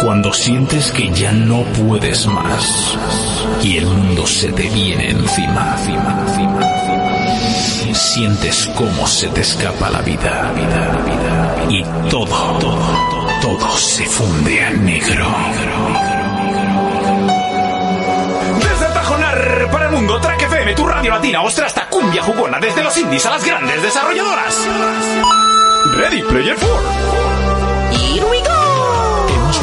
Cuando sientes que ya no puedes más y el mundo se te viene encima, encima, encima, encima. sientes cómo se te escapa la vida, vida, vida, y todo, todo, todo se funde a negro. Desde Tajonar para el mundo, Track FM, tu radio latina, ostra hasta cumbia jugona, desde los indies a las grandes desarrolladoras. Ready Player 4.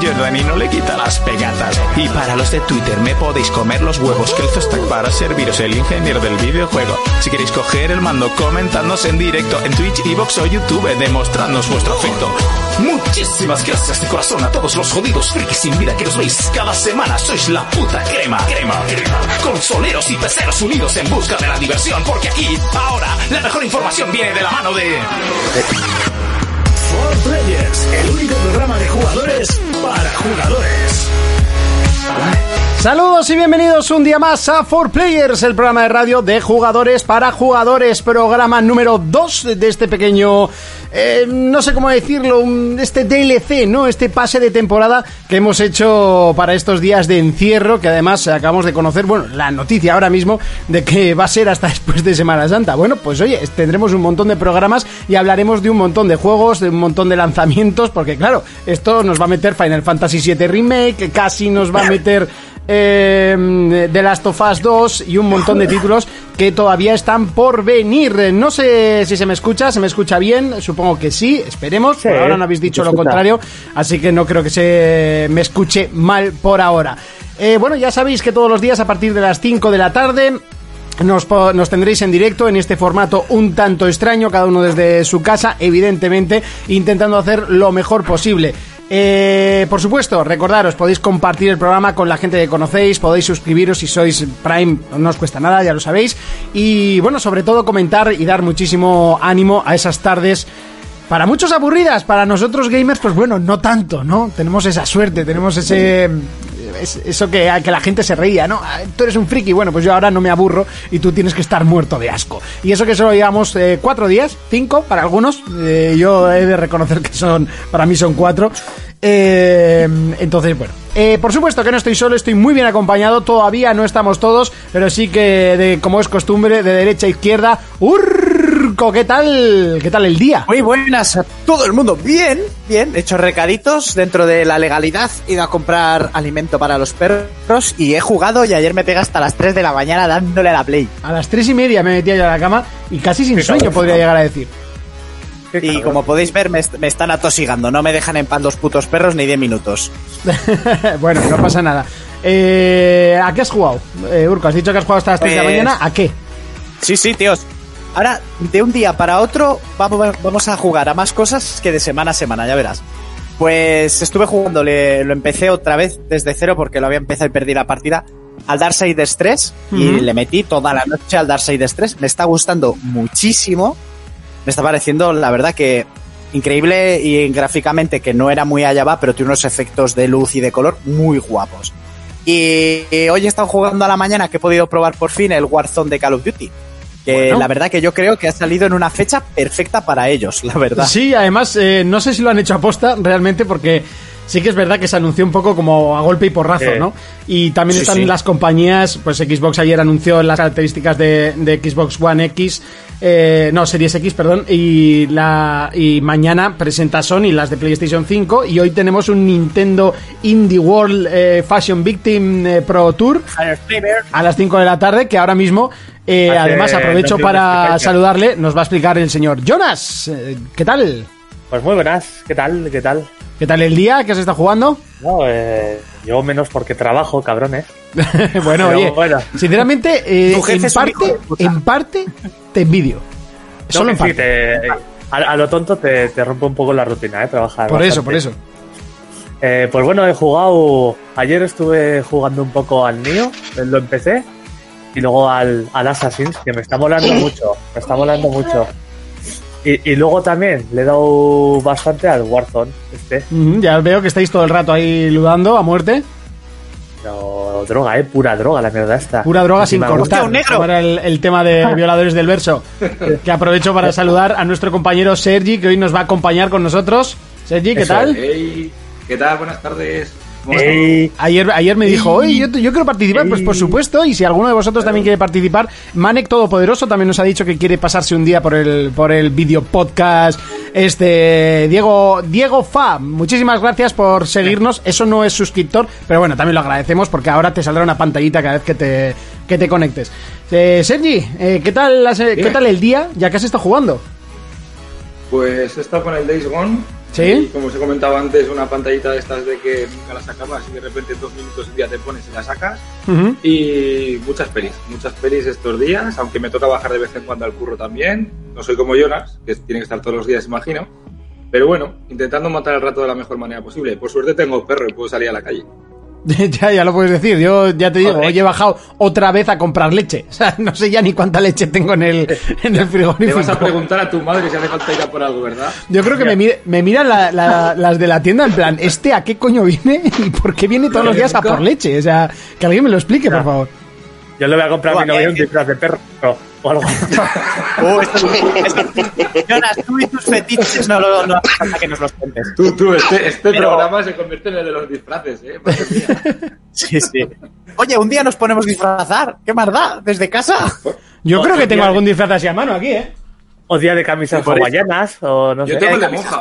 Jordan y no le quita las pegatas. Y para los de Twitter me podéis comer los huevos que hizo Stack para serviros el ingeniero del videojuego. Si queréis coger el mando, comentadnos en directo en Twitch, Evox o YouTube, demostrándonos vuestro afecto. Muchísimas gracias de corazón a todos los jodidos frikis sin vida que nos veis cada semana. Sois la puta crema, crema, crema. Consoleros y peceros unidos en busca de la diversión, porque aquí, ahora, la mejor información viene de la mano de... For Players, el único programa de jugadores para jugadores. Saludos y bienvenidos un día más a 4Players, el programa de radio de jugadores para jugadores, programa número 2 de este pequeño, eh, no sé cómo decirlo, este DLC, ¿no? Este pase de temporada que hemos hecho para estos días de encierro, que además acabamos de conocer, bueno, la noticia ahora mismo de que va a ser hasta después de Semana Santa. Bueno, pues oye, tendremos un montón de programas y hablaremos de un montón de juegos, de un montón de lanzamientos, porque claro, esto nos va a meter Final Fantasy VII Remake, casi nos va a meter eh, The Last of Us 2 y un montón de títulos que todavía están por venir. No sé si se me escucha, se me escucha bien, supongo que sí, esperemos. por ahora no habéis dicho lo contrario, así que no creo que se me escuche mal por ahora. Eh, bueno, ya sabéis que todos los días a partir de las 5 de la tarde nos, nos tendréis en directo en este formato un tanto extraño, cada uno desde su casa, evidentemente, intentando hacer lo mejor posible. Eh, por supuesto, recordaros, podéis compartir el programa con la gente que conocéis, podéis suscribiros si sois Prime, no os cuesta nada, ya lo sabéis. Y bueno, sobre todo comentar y dar muchísimo ánimo a esas tardes para muchos aburridas, para nosotros gamers, pues bueno, no tanto, ¿no? Tenemos esa suerte, tenemos ese... es- eso que, que la gente se reía, ¿no? Ah, Tú eres un friki, bueno, pues yo ahora no me aburro y tú tienes que estar muerto de asco. Y eso que solo llevamos eh, cuatro días, cinco para algunos, eh, yo he de reconocer que son, para mí son cuatro. Eh, entonces, bueno, por supuesto que no estoy solo, estoy muy bien acompañado, todavía no estamos todos, pero sí que, de, como es costumbre, de derecha a izquierda, Urco, ¿qué tal? ¿Qué tal el día? Muy buenas a todo el mundo. Bien, bien. He hecho recaditos dentro de la legalidad. He ido a comprar alimento para los perros y he jugado y ayer me pega hasta las 3 de la mañana dándole a la play. A las tres y media me metía yo a la cama y casi sin sueño podría llegar a decir. Y como podéis ver, me, est- me están atosigando. No me dejan en pan los putos perros ni 10 minutos. bueno, no pasa nada. Eh, ¿A qué has jugado? Eh, Urco, has dicho que has jugado hasta las 3 de la Pues- mañana. ¿A qué? Sí, sí, tíos. Ahora, de un día para otro, vamos, vamos a jugar a más cosas que de semana a semana, ya verás. Pues estuve jugando, le- lo empecé otra vez desde cero porque lo había empezado y perdí la partida al Darksiders 3 y Ujú. le metí toda la noche al Darksiders 3. Me está gustando muchísimo. Me está pareciendo, la verdad, que increíble y gráficamente que no era muy allá va, pero tiene unos efectos de luz y de color muy guapos. Y, y hoy he estado jugando a la mañana que he podido probar por fin el Warzone de Call of Duty. Que Bueno. la verdad que yo creo que ha salido en una fecha perfecta para ellos, la verdad. Sí, además, eh, no sé si lo han hecho aposta realmente porque Sí que es verdad que se anunció un poco como a golpe y porrazo, Sí. ¿no? Y también Sí, están sí. las compañías, pues Xbox ayer anunció las características de, de Xbox One X, eh, no, Series X, perdón, y, la, y mañana presenta Sony las de PlayStation 5 y hoy tenemos un Nintendo Indie World eh, Fashion Victim eh, Pro Tour a las 5 de la tarde, que ahora mismo, eh, además aprovecho para saludarle, nos va a explicar el señor Jonas. Eh, ¿Qué tal? Pues muy buenas, ¿qué tal? ¿Qué tal? ¿Qué tal el día que se está jugando? No, eh, yo menos porque trabajo, cabrones. bueno, Pero oye, bueno. sinceramente, eh, en, parte, en parte te envidio. Solo en No, que sí, parte. te- a, a lo tonto te, te rompe un poco la rutina, ¿eh? Trabajar. Por eso, por eso. Eh, pues bueno, he jugado. Ayer estuve jugando un poco al Nio, lo empecé. Y luego al, al Assassin's, que me está molando mucho. Me está molando mucho. Y, y luego también le he dado bastante al Warzone, este. Ya veo que estáis todo el rato ahí ludando a muerte. Pero droga, eh, pura droga la mierda esta. Pura droga sin cortar. Negro. era el, el tema de violadores del verso. Que aprovecho para saludar a nuestro compañero Sergi, que hoy nos va a acompañar con nosotros. Sergi, ¿qué Eso, tal? hey, ¿Qué tal? Buenas tardes. ¿Cómo Ey, Ayer, ayer me dijo, oye, yo, yo quiero participar, pues por supuesto, y si alguno de vosotros también quiere participar, Manek Todopoderoso también nos ha dicho que quiere pasarse un día por el, por el video podcast. Este, Diego, Diego Fa, muchísimas gracias por seguirnos. Eso no es suscriptor, pero bueno, también lo agradecemos porque ahora te saldrá una pantallita cada vez que te, que te conectes. Eh, Sergi, eh, ¿qué, tal ¿qué tal el día ya que has estado jugando? Pues he estado con el Days Gone. ¿Sí? Como os he comentado antes, una pantallita de estas de que nunca la sacabas y de repente en dos minutos un día te pones y la sacas. Ujú. Y muchas pelis, muchas pelis estos días, aunque me toca bajar de vez en cuando al curro también. No soy como Jonas, que tiene que estar todos los días, imagino. Pero bueno, intentando matar el rato de la mejor manera posible. Por suerte tengo perro y puedo salir a la calle. ya, ya lo puedes decir. Yo ya te digo, hoy he bajado otra vez a comprar leche. O sea, no sé ya ni cuánta leche tengo en el, en el frigorífico. vas a preguntar a tu madre si hace falta ir a por algo, ¿verdad? Yo creo que me, mire- me miran la- la- las de la tienda en plan, ¿este a qué coño viene? ¿Y por qué viene todos los días a por leche? O sea, que alguien me lo explique, por favor. yo le voy a comprar a mi novia eh, un disfraz de perro o algo. Oh, esto- esto- Jonas, tú y tus fetiches no, lo- no hace falta que nos los cuentes. Tú, tú, este, este Pero- programa se convierte en el de los disfraces, ¿eh? Madre mía. Sí, sí. Oye, un día nos ponemos a disfrazar. ¿Qué más da? ¿Desde casa? Yo creo que tengo algún disfraz así a mano aquí, ¿eh? O día de camisas hawaianas o no Yo sé. tengo el de monja.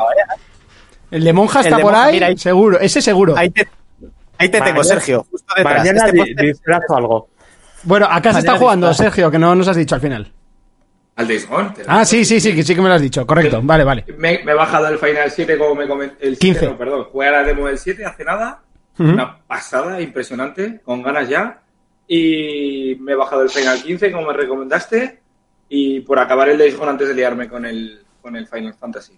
El de monja está de por monja, ahí, mira ahí. seguro, ese seguro. Ahí te, ahí te tengo, Sergio. Justo detrás. Mañana Este di- póster- disfraz o algo. Bueno, acá se está jugando. Sergio, que no nos has dicho al final. Al Days Gone. te- Ah, sí, sí, sí, que sí que me lo has dicho. Correcto, vale, vale. Me, me he bajado el Final 7 como me comenté. El 7, 15. no, perdón. Jugué a la demo del 7 hace nada. Una pasada impresionante, con ganas ya. Y me he bajado el Final 15 como me recomendaste. Y por acabar el Days Gone antes de liarme con el, con el Final Fantasy.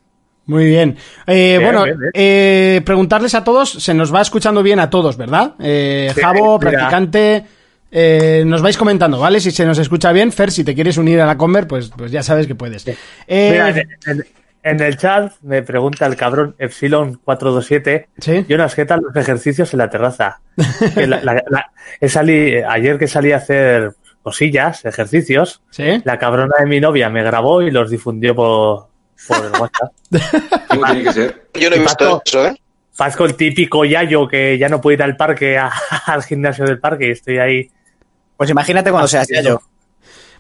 Muy bien. Eh, Bien, bueno, bien, bien. eh, preguntarles a todos, se nos va escuchando bien a todos, ¿verdad? Eh, Sí, Javo, mira. practicante, eh, nos vais comentando, ¿vale? Si se nos escucha bien, Fer, si te quieres unir a la Conver, pues, pues ya sabes que puedes. Eh, Mira, en, en- en el chat me pregunta el cabrón Epsilon427. Sí. Jonas, ¿qué tal los ejercicios en la terraza? La- la- la- he sali- ayer que salí a hacer cosillas, ejercicios, ¿Sí? la cabrona de mi novia me grabó y los difundió por, por el WhatsApp. ¿Cómo tiene que ser? Yo no he visto eso, ¿eh? Fasco el típico yayo que ya no puede ir al parque, a- al gimnasio del parque y estoy ahí. Pues imagínate cuando seas ya yo.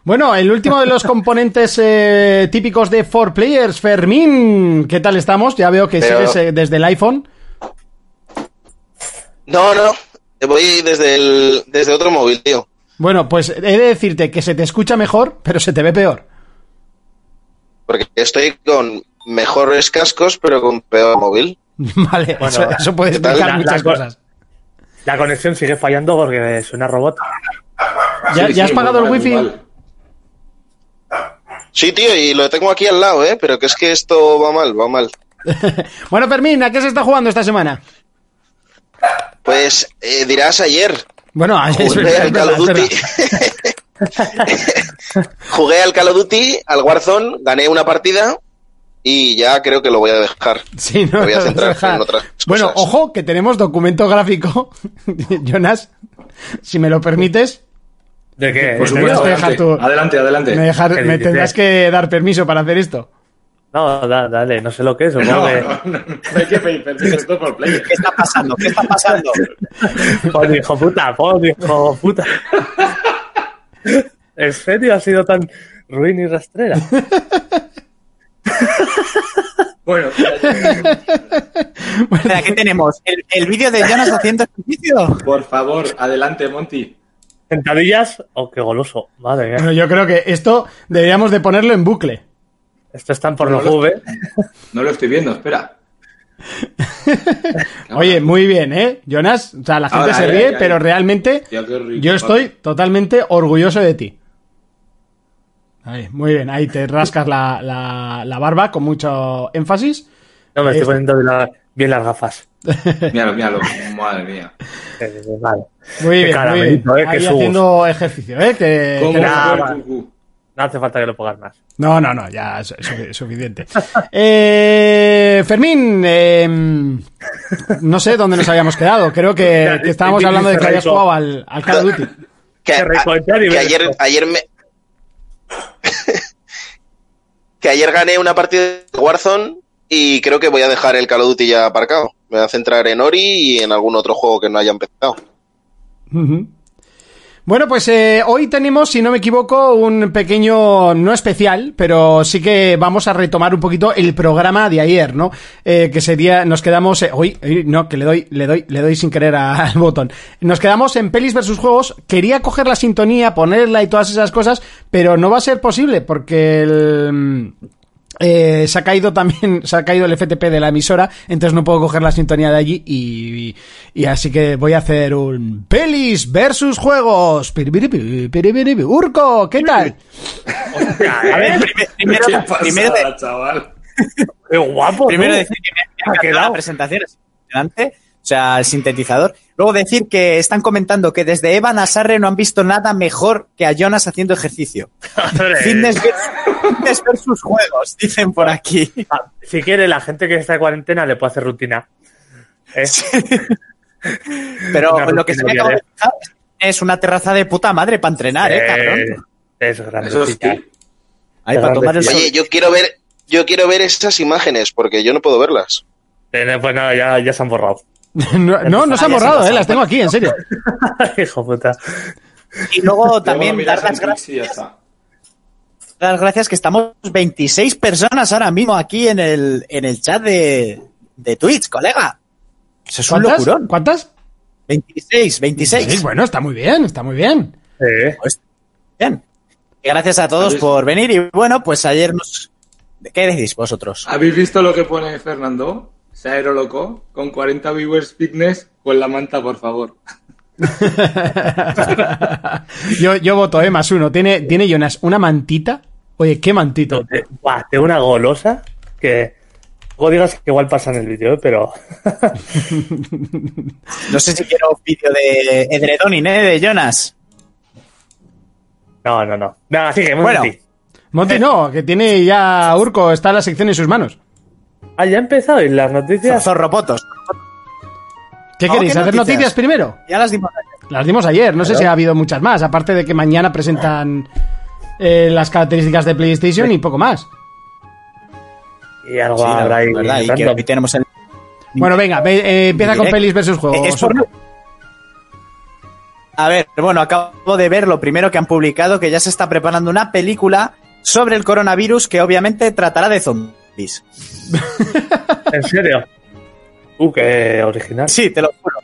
Bueno, el último de los componentes eh, típicos de 4Players, Fermín, ¿qué tal estamos? Ya veo que Pero- sigues eh, desde el iPhone. No, no. Voy desde el, desde otro móvil, tío. Bueno, pues he de decirte que se te escucha mejor, pero se te ve peor. Porque estoy con mejores cascos, pero con peor móvil. Vale, Bueno, eso, eso puede explicar La- muchas la- cosas. La conexión sigue fallando porque suena robot. ¿Ya, Sí, ya has sí, pagado el wifi? mal. Sí, tío, y lo tengo aquí al lado, ¿eh? Pero que es que esto va mal, va mal. Bueno, Fermín, ¿a qué se está jugando esta semana? Pues eh, dirás ayer. Bueno, es Jugué verdad, al Call of Duty. Jugué al Call of Duty, al Warzone, gané una partida y ya creo que lo voy a dejar. Sí, no, Me voy a no, centrar en otras Bueno, ojo, que tenemos documento gráfico. Jonas, si me lo permites, ¿De qué? Por ¿En supuesto. adelante, tu- adelante, adelante. me, dejar- ¿Qué me dices? tendrás que dar permiso para hacer esto. No, da- dale, no sé lo que es. Supongo No, que. no, no, no hay que pedir permiso, esto es por play. ¿Qué está pasando? ¿Qué está pasando? Pon, hijo puta, pon, hijo puta. ¿En serio ha sido tan ruin y rastrera? Bueno, Espera, ¿qué tenemos? ¿El, el vídeo de Jonas haciendo ejercicio? por favor, adelante, Monty. ¿Sentadillas? Oh, qué goloso. Madre mía. Bueno, yo creo que esto deberíamos de ponerlo en bucle. Esto está en Pornhub, ¿eh? No lo estoy viendo, espera. Oye, muy bien, ¿eh? Jonas, o sea, la gente Ahora, se ríe, pero realmente rico, yo estoy totalmente orgulloso de ti. Ahí, muy bien, ahí te rascas la, la- la barba con mucho énfasis. No, me estoy Esto. poniendo bien, la- bien las gafas. Míralo, míralo. Madre mía. Eh, Vale. Muy bien, muy bien. ¿eh? Ahí haciendo ejercicio, ¿eh? Que, ¿Cómo que- nada? No hace falta que lo pongas más. No, no, no, ya es, es sufi- suficiente. Eh, Fermín, eh, no sé dónde nos habíamos quedado. Creo que, que estábamos hablando de que habías jugado al, al Call of Duty. Que, ayer, ayer me. que ayer gané una partida de Warzone y creo que voy a dejar el Call of Duty ya aparcado. Me voy a centrar en Ori y en algún otro juego que no haya empezado. Bueno, pues eh, hoy tenemos, si no me equivoco, un pequeño, no especial, pero sí que vamos a retomar un poquito el programa de ayer, ¿no? Eh, que sería, nos quedamos, eh, uy, no, que le doy, le doy, le doy sin querer al botón. Nos quedamos en pelis versus juegos. Quería coger la sintonía, ponerla y todas esas cosas, pero no va a ser posible porque el, eh, se ha caído también, se ha caído el FTP de la emisora, entonces no puedo coger la sintonía de allí y, y así que voy a hacer un pelis versus juegos. Urco, ¿qué tal? A ver, Primero, ¿Qué primero, chaval? qué guapo. primero decir que me, ha la presentación, es impresionante. O sea, el sintetizador. Luego decir que están comentando que desde Evan a Sarre no han visto nada mejor que a Jonas haciendo ejercicio. Fitness fitness versus juegos, dicen por aquí. ah, Si quiere, la gente que está de cuarentena le puede hacer rutina. ¿Eh? Pero lo que se me acaba de fijar es una terraza de puta madre para entrenar, eh, cabrón. Eh, es grande. Eso sí. Ahí para tomar el sol. Oye, yo quiero ver, yo quiero ver estas imágenes porque yo no puedo verlas. Eh, Pues nada, ya, ya se han borrado. No, no, no se ha ya se borrado, eh, las tengo aquí, en serio. Hijo puta. Y luego también dar en las, gracias, y ya está. dar las gracias que estamos 26 personas ahora mismo aquí en el, en el chat de, de Twitch, colega. Eso es un ¿Cuántas? locurón. ¿Cuántas? 26, 26. Sí, bueno, está muy bien, está muy bien. Eh, Pues, bien. Y gracias a todos ¿Habéis- por venir. Y bueno, pues ayer nos. ¿Qué decís vosotros? ¿Habéis visto lo que pone Fernando? Se aerolocó con 40 viewers fitness con la manta, por favor. yo, yo voto, eh, más uno. Tiene, tiene Jonas una mantita. Oye, qué mantita. no, te- buah, tengo una golosa que. Luego digas que igual pasa en el vídeo, ¿eh? pero. No sé si quiero un vídeo de Edredonin, ¿eh? De Jonas. No, no, no. Venga, sigue, Bueno. Monty. Monty no, que tiene ya Urco, está la sección en sus manos. Ah, ya ha empezado y las noticias. Zorropotos. ¿Qué No, queréis? ¿qué ¿Hacer noticias? noticias primero? Ya las dimos ayer. Las dimos ayer, no sé si ha habido muchas más, aparte de que mañana presentan eh, las características de PlayStation y poco más. Y algo Sí, habrá ahí. verdad, y que random. hoy tenemos el. Bueno, venga, ve- eh, empieza con Direct. pelis versus juegos. Es por- A ver, bueno, acabo de ver lo primero que han publicado, que ya se está preparando una película sobre el coronavirus que obviamente tratará de zombies. ¿En serio? Uh, qué original. Sí, te lo juro.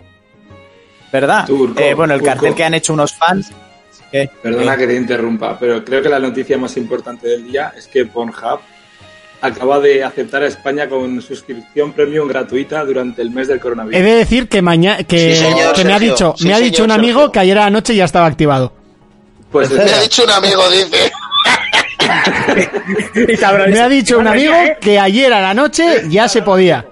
¿Verdad? Turco, Eh, bueno, el turco. cartel que han hecho unos fans. Perdona que te interrumpa, pero creo que la noticia más importante del día es que Pornhub acaba de aceptar a España con suscripción premium gratuita durante el mes del He coronavirus. de decir que mañana que, Sí, señor, que me ha dicho, Sí, me ha señor, dicho un Sergio. amigo que ayer anoche ya estaba activado. Pues Me ha dicho un amigo, dice. Me ha dicho, un amigo ¿eh? que ayer a la noche ya se podía.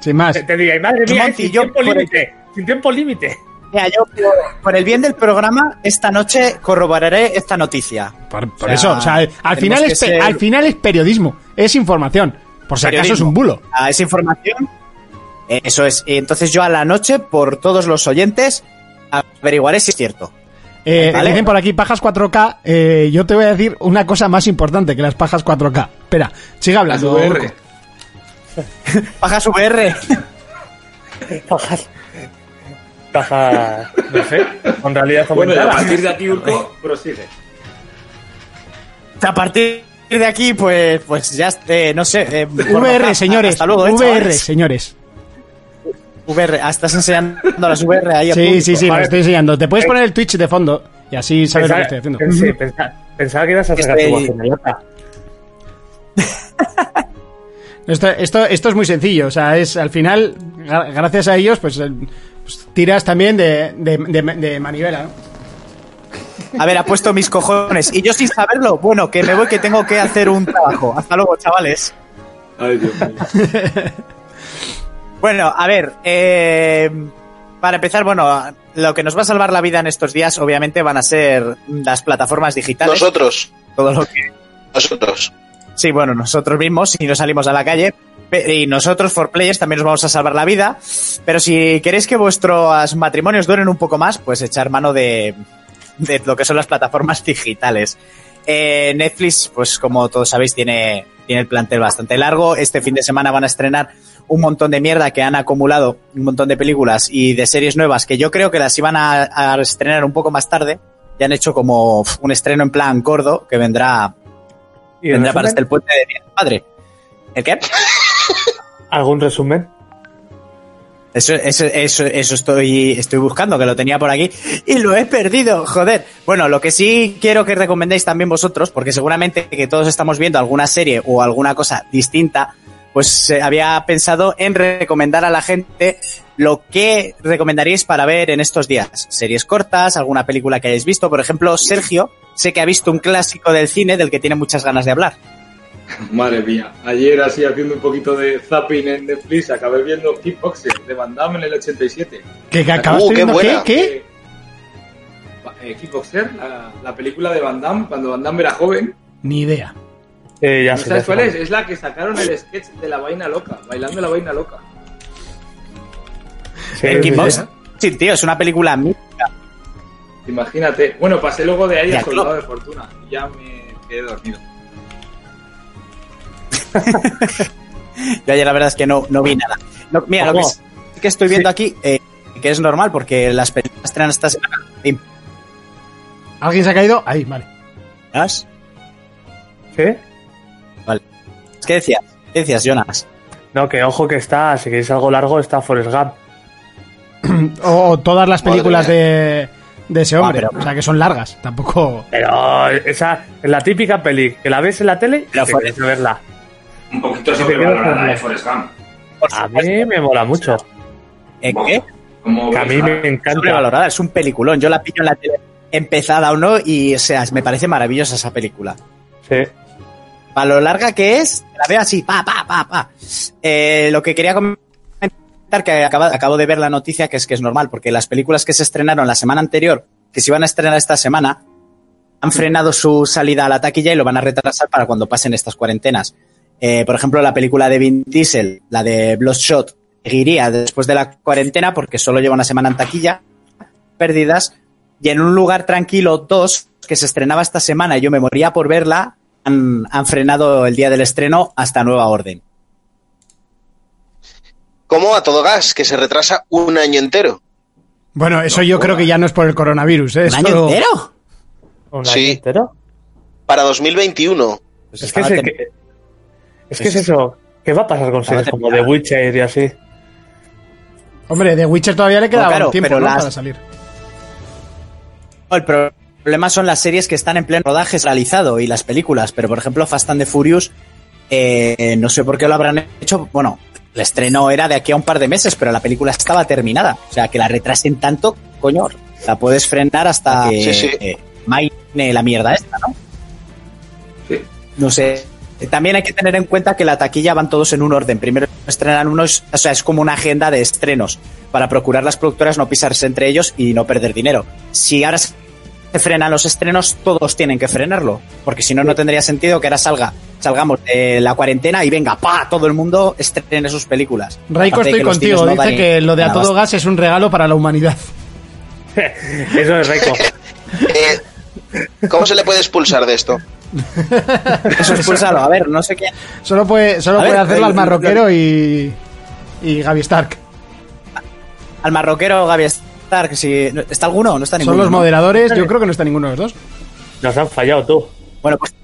Sin más. Te, te diría, madre mía, Monty, sin yo tiempo por límite. Sin tiempo límite. Mira, yo por, por el bien del programa, esta noche corroboraré esta noticia. Por, por O sea, eso, o sea, al final, es, ser- al final es periodismo, es información. Por si acaso es Periodismo. un bulo. A esa información. eh, Eso es. Y Entonces yo a la noche, por todos los oyentes, averiguaré si es cierto. Eh, Vale. Dicen por aquí pajas 4K. eh, yo te voy a decir una cosa más importante que las pajas 4K. Espera, siga Las hablando. VR. Urco. Pajas VR. Pajas. No sé. Con realidad Bueno, y a aumentada. partir de aquí, Urco, prosigue. A partir de aquí, pues, pues ya, eh, no sé. eh, VR, señores. Hasta luego, eh, VR, señores. VR. Ah, estás enseñando las VR ahí. Sí, público. sí, sí, lo Vale. estoy enseñando. Te puedes poner el Twitch de fondo y así sabes lo que estoy haciendo. Sí, pensa- pensaba que ibas a sacar Estoy- tu voz en idiota. Esto, esto, esto es muy sencillo, o sea, es al final, gra- gracias a ellos, pues, eh, pues, tiras también de, de, de- de manivela, ¿no? A ver, ha puesto mis cojones. Y yo sin saberlo, bueno, que me voy que tengo que hacer un trabajo. Hasta luego, chavales. Ay, Dios mío. Bueno, a ver, eh, para empezar, bueno, lo que nos va a salvar la vida en estos días, obviamente, van a ser las plataformas digitales. Nosotros, Todo lo que nosotros. Sí, bueno, nosotros mismos, si no salimos a la calle. Y nosotros, for players, también nos vamos a salvar la vida. Pero si queréis que vuestros matrimonios duren un poco más, pues echar mano de, de lo que son las plataformas digitales. Eh, Netflix, pues como todos sabéis, tiene, tiene el plantel bastante largo. Este fin de semana van a estrenar un montón de mierda que han acumulado, un montón de películas y de series nuevas que yo creo que las iban a, a estrenar un poco más tarde. Ya han hecho como un estreno en plan gordo que vendrá ¿Y Vendrá para este el puente de Día del Padre. ¿El qué? ¿Algún resumen? Eso, eso, eso, eso estoy, estoy buscando, que lo tenía por aquí y lo he perdido, joder. Bueno, lo que sí quiero que recomendéis también vosotros, porque seguramente que todos estamos viendo alguna serie o alguna cosa distinta, pues eh, había pensado en recomendar a la gente lo que recomendaríais para ver en estos días. Series cortas, alguna película que hayáis visto. Por ejemplo, Sergio, sé que ha visto un clásico del cine del que tiene muchas ganas de hablar. Madre mía. Ayer, así haciendo un poquito de zapping en Netflix, acabé viendo Kickboxer de Van Damme en el 87. ¿Que, que acabaste Uh, qué viendo buena. qué? ¿Qué? Eh, eh, Kickboxer, la, la película de Van Damme, cuando Van Damme era joven. Ni idea. Eh, ya ¿No sé, sabes cuál es? Es la que sacaron el sketch de la vaina loca, bailando la vaina loca. Sí, ¿El sí, tío, es una película mítica. Imagínate. Bueno, pasé luego de ahí Ya, a Soldado de Fortuna y ya me quedé dormido. Yo ayer la verdad es que no, no vi nada. No, mira, lo que, que estoy viendo aquí, eh, que es normal porque las películas estrenan esta semana. ¿Alguien se ha caído? Ahí, vale. ¿Jonas? ¿Sí? ¿Qué decías? ¿Qué decías, Jonas? No, que ojo que está, si queréis algo largo, está Forrest Gump. O, todas las películas de, de ese hombre. Ah, pero- O sea, que son largas. Tampoco... Pero esa es la típica peli, que la ves en la tele y fue- quieres verla. Un poquito sobrevalorada, de eh, Forrest Gump. A mí me mola mucho. ¿Eh, ¿Qué? Como Que a mí me encanta. Sobrevalorada, es un peliculón. Yo la pillo en la tele empezada o no y, o sea, me parece maravillosa esa película. Sí. Para lo larga que es, la veo así, pa, pa, pa, pa. Eh, lo que quería comentar, que acaba- acabo de ver la noticia, que es que es normal, porque las películas que se estrenaron la semana anterior, que se iban a estrenar esta semana, han frenado su salida a la taquilla y lo van a retrasar para cuando pasen estas cuarentenas. Eh, por ejemplo, la película de Vin Diesel, la de Bloodshot, seguiría después de la cuarentena porque solo lleva una semana en taquilla, pérdidas, y en un lugar tranquilo 2, que se estrenaba esta semana y yo me moría por verla, han, han frenado el día del estreno hasta nueva orden. Como a todo gas, que se retrasa un año entero. Bueno, eso yo creo que ya no es por el coronavirus. ¿eh? ¿Un año entero? ¿Un Sí. año entero? Para 2021. Pues Es que- es que es eso. ¿Qué va a pasar con series como The. Witcher y así? Hombre, de Witcher todavía le queda No, claro, un tiempo pero ¿no? las- para salir. El pro- problema son las series que están en pleno rodaje realizado y las películas, pero por ejemplo Fast and the Furious, eh, no sé por qué lo habrán hecho, bueno, el estreno era de aquí a un par de meses, pero la película estaba terminada, o sea, que la retrasen tanto, coño, la puedes frenar hasta que Sí, sí. eh, maine la mierda esta, ¿no? Sí. No sé. Eh, También hay que tener en cuenta que la taquilla van todos en un orden. Primero estrenan unos, o sea, es como una agenda de estrenos para procurar las productoras no pisarse entre ellos y no perder dinero. Si ahora se frenan los estrenos, todos tienen que frenarlo, porque si no, no tendría sentido que ahora salga, salgamos de la cuarentena y venga, pa, todo el mundo estrene sus películas. Raiko, estoy contigo. no Dice que lo de a todo gas es un regalo para la humanidad. Eso es rico. Eh, ¿Cómo se le puede expulsar de esto? Eso expulsalo. A ver, no sé qué. Solo puede, solo A puede ver, hacerlo el- al marroquero y. Y Gaby Stark. Al marroquero Gaby Stark, si... ¿está alguno? No está ninguno. Son los ¿no? moderadores. Yo creo que no está ninguno de los dos. Nos han fallado tú. Bueno, pues,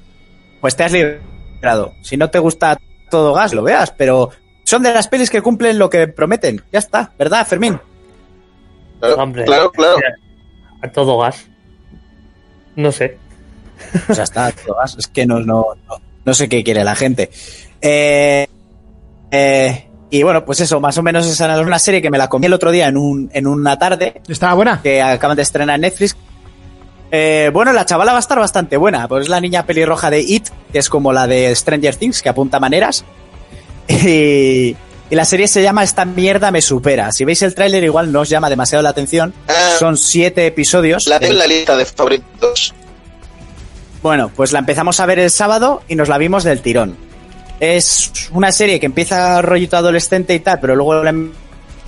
pues te has librado. Si no te gusta todo gas, lo veas, pero son de las pelis que cumplen lo que prometen. Ya está, ¿verdad, Fermín? Claro, Hombre, claro, claro. A todo gas. No sé. Pues ya está, todo gas. Es que no, no, no, no sé qué quiere la gente. Eh, eh, y bueno, pues eso, más o menos esa era una serie que me la comí el otro día en, un, en una tarde, ¿Estaba buena? que acaban de estrenar en Netflix. Eh, bueno, la chavala va a estar bastante buena, pues es la niña pelirroja de It, que es como la de Stranger Things, que apunta maneras. Y, y la serie se llama Esta mierda me supera. Si veis el tráiler igual no os llama demasiado la atención. Ah. Son siete episodios. La tengo en la lista de favoritos. Bueno, pues la empezamos a ver el sábado y nos la vimos del tirón. Es una serie que empieza rollito adolescente y tal, pero luego le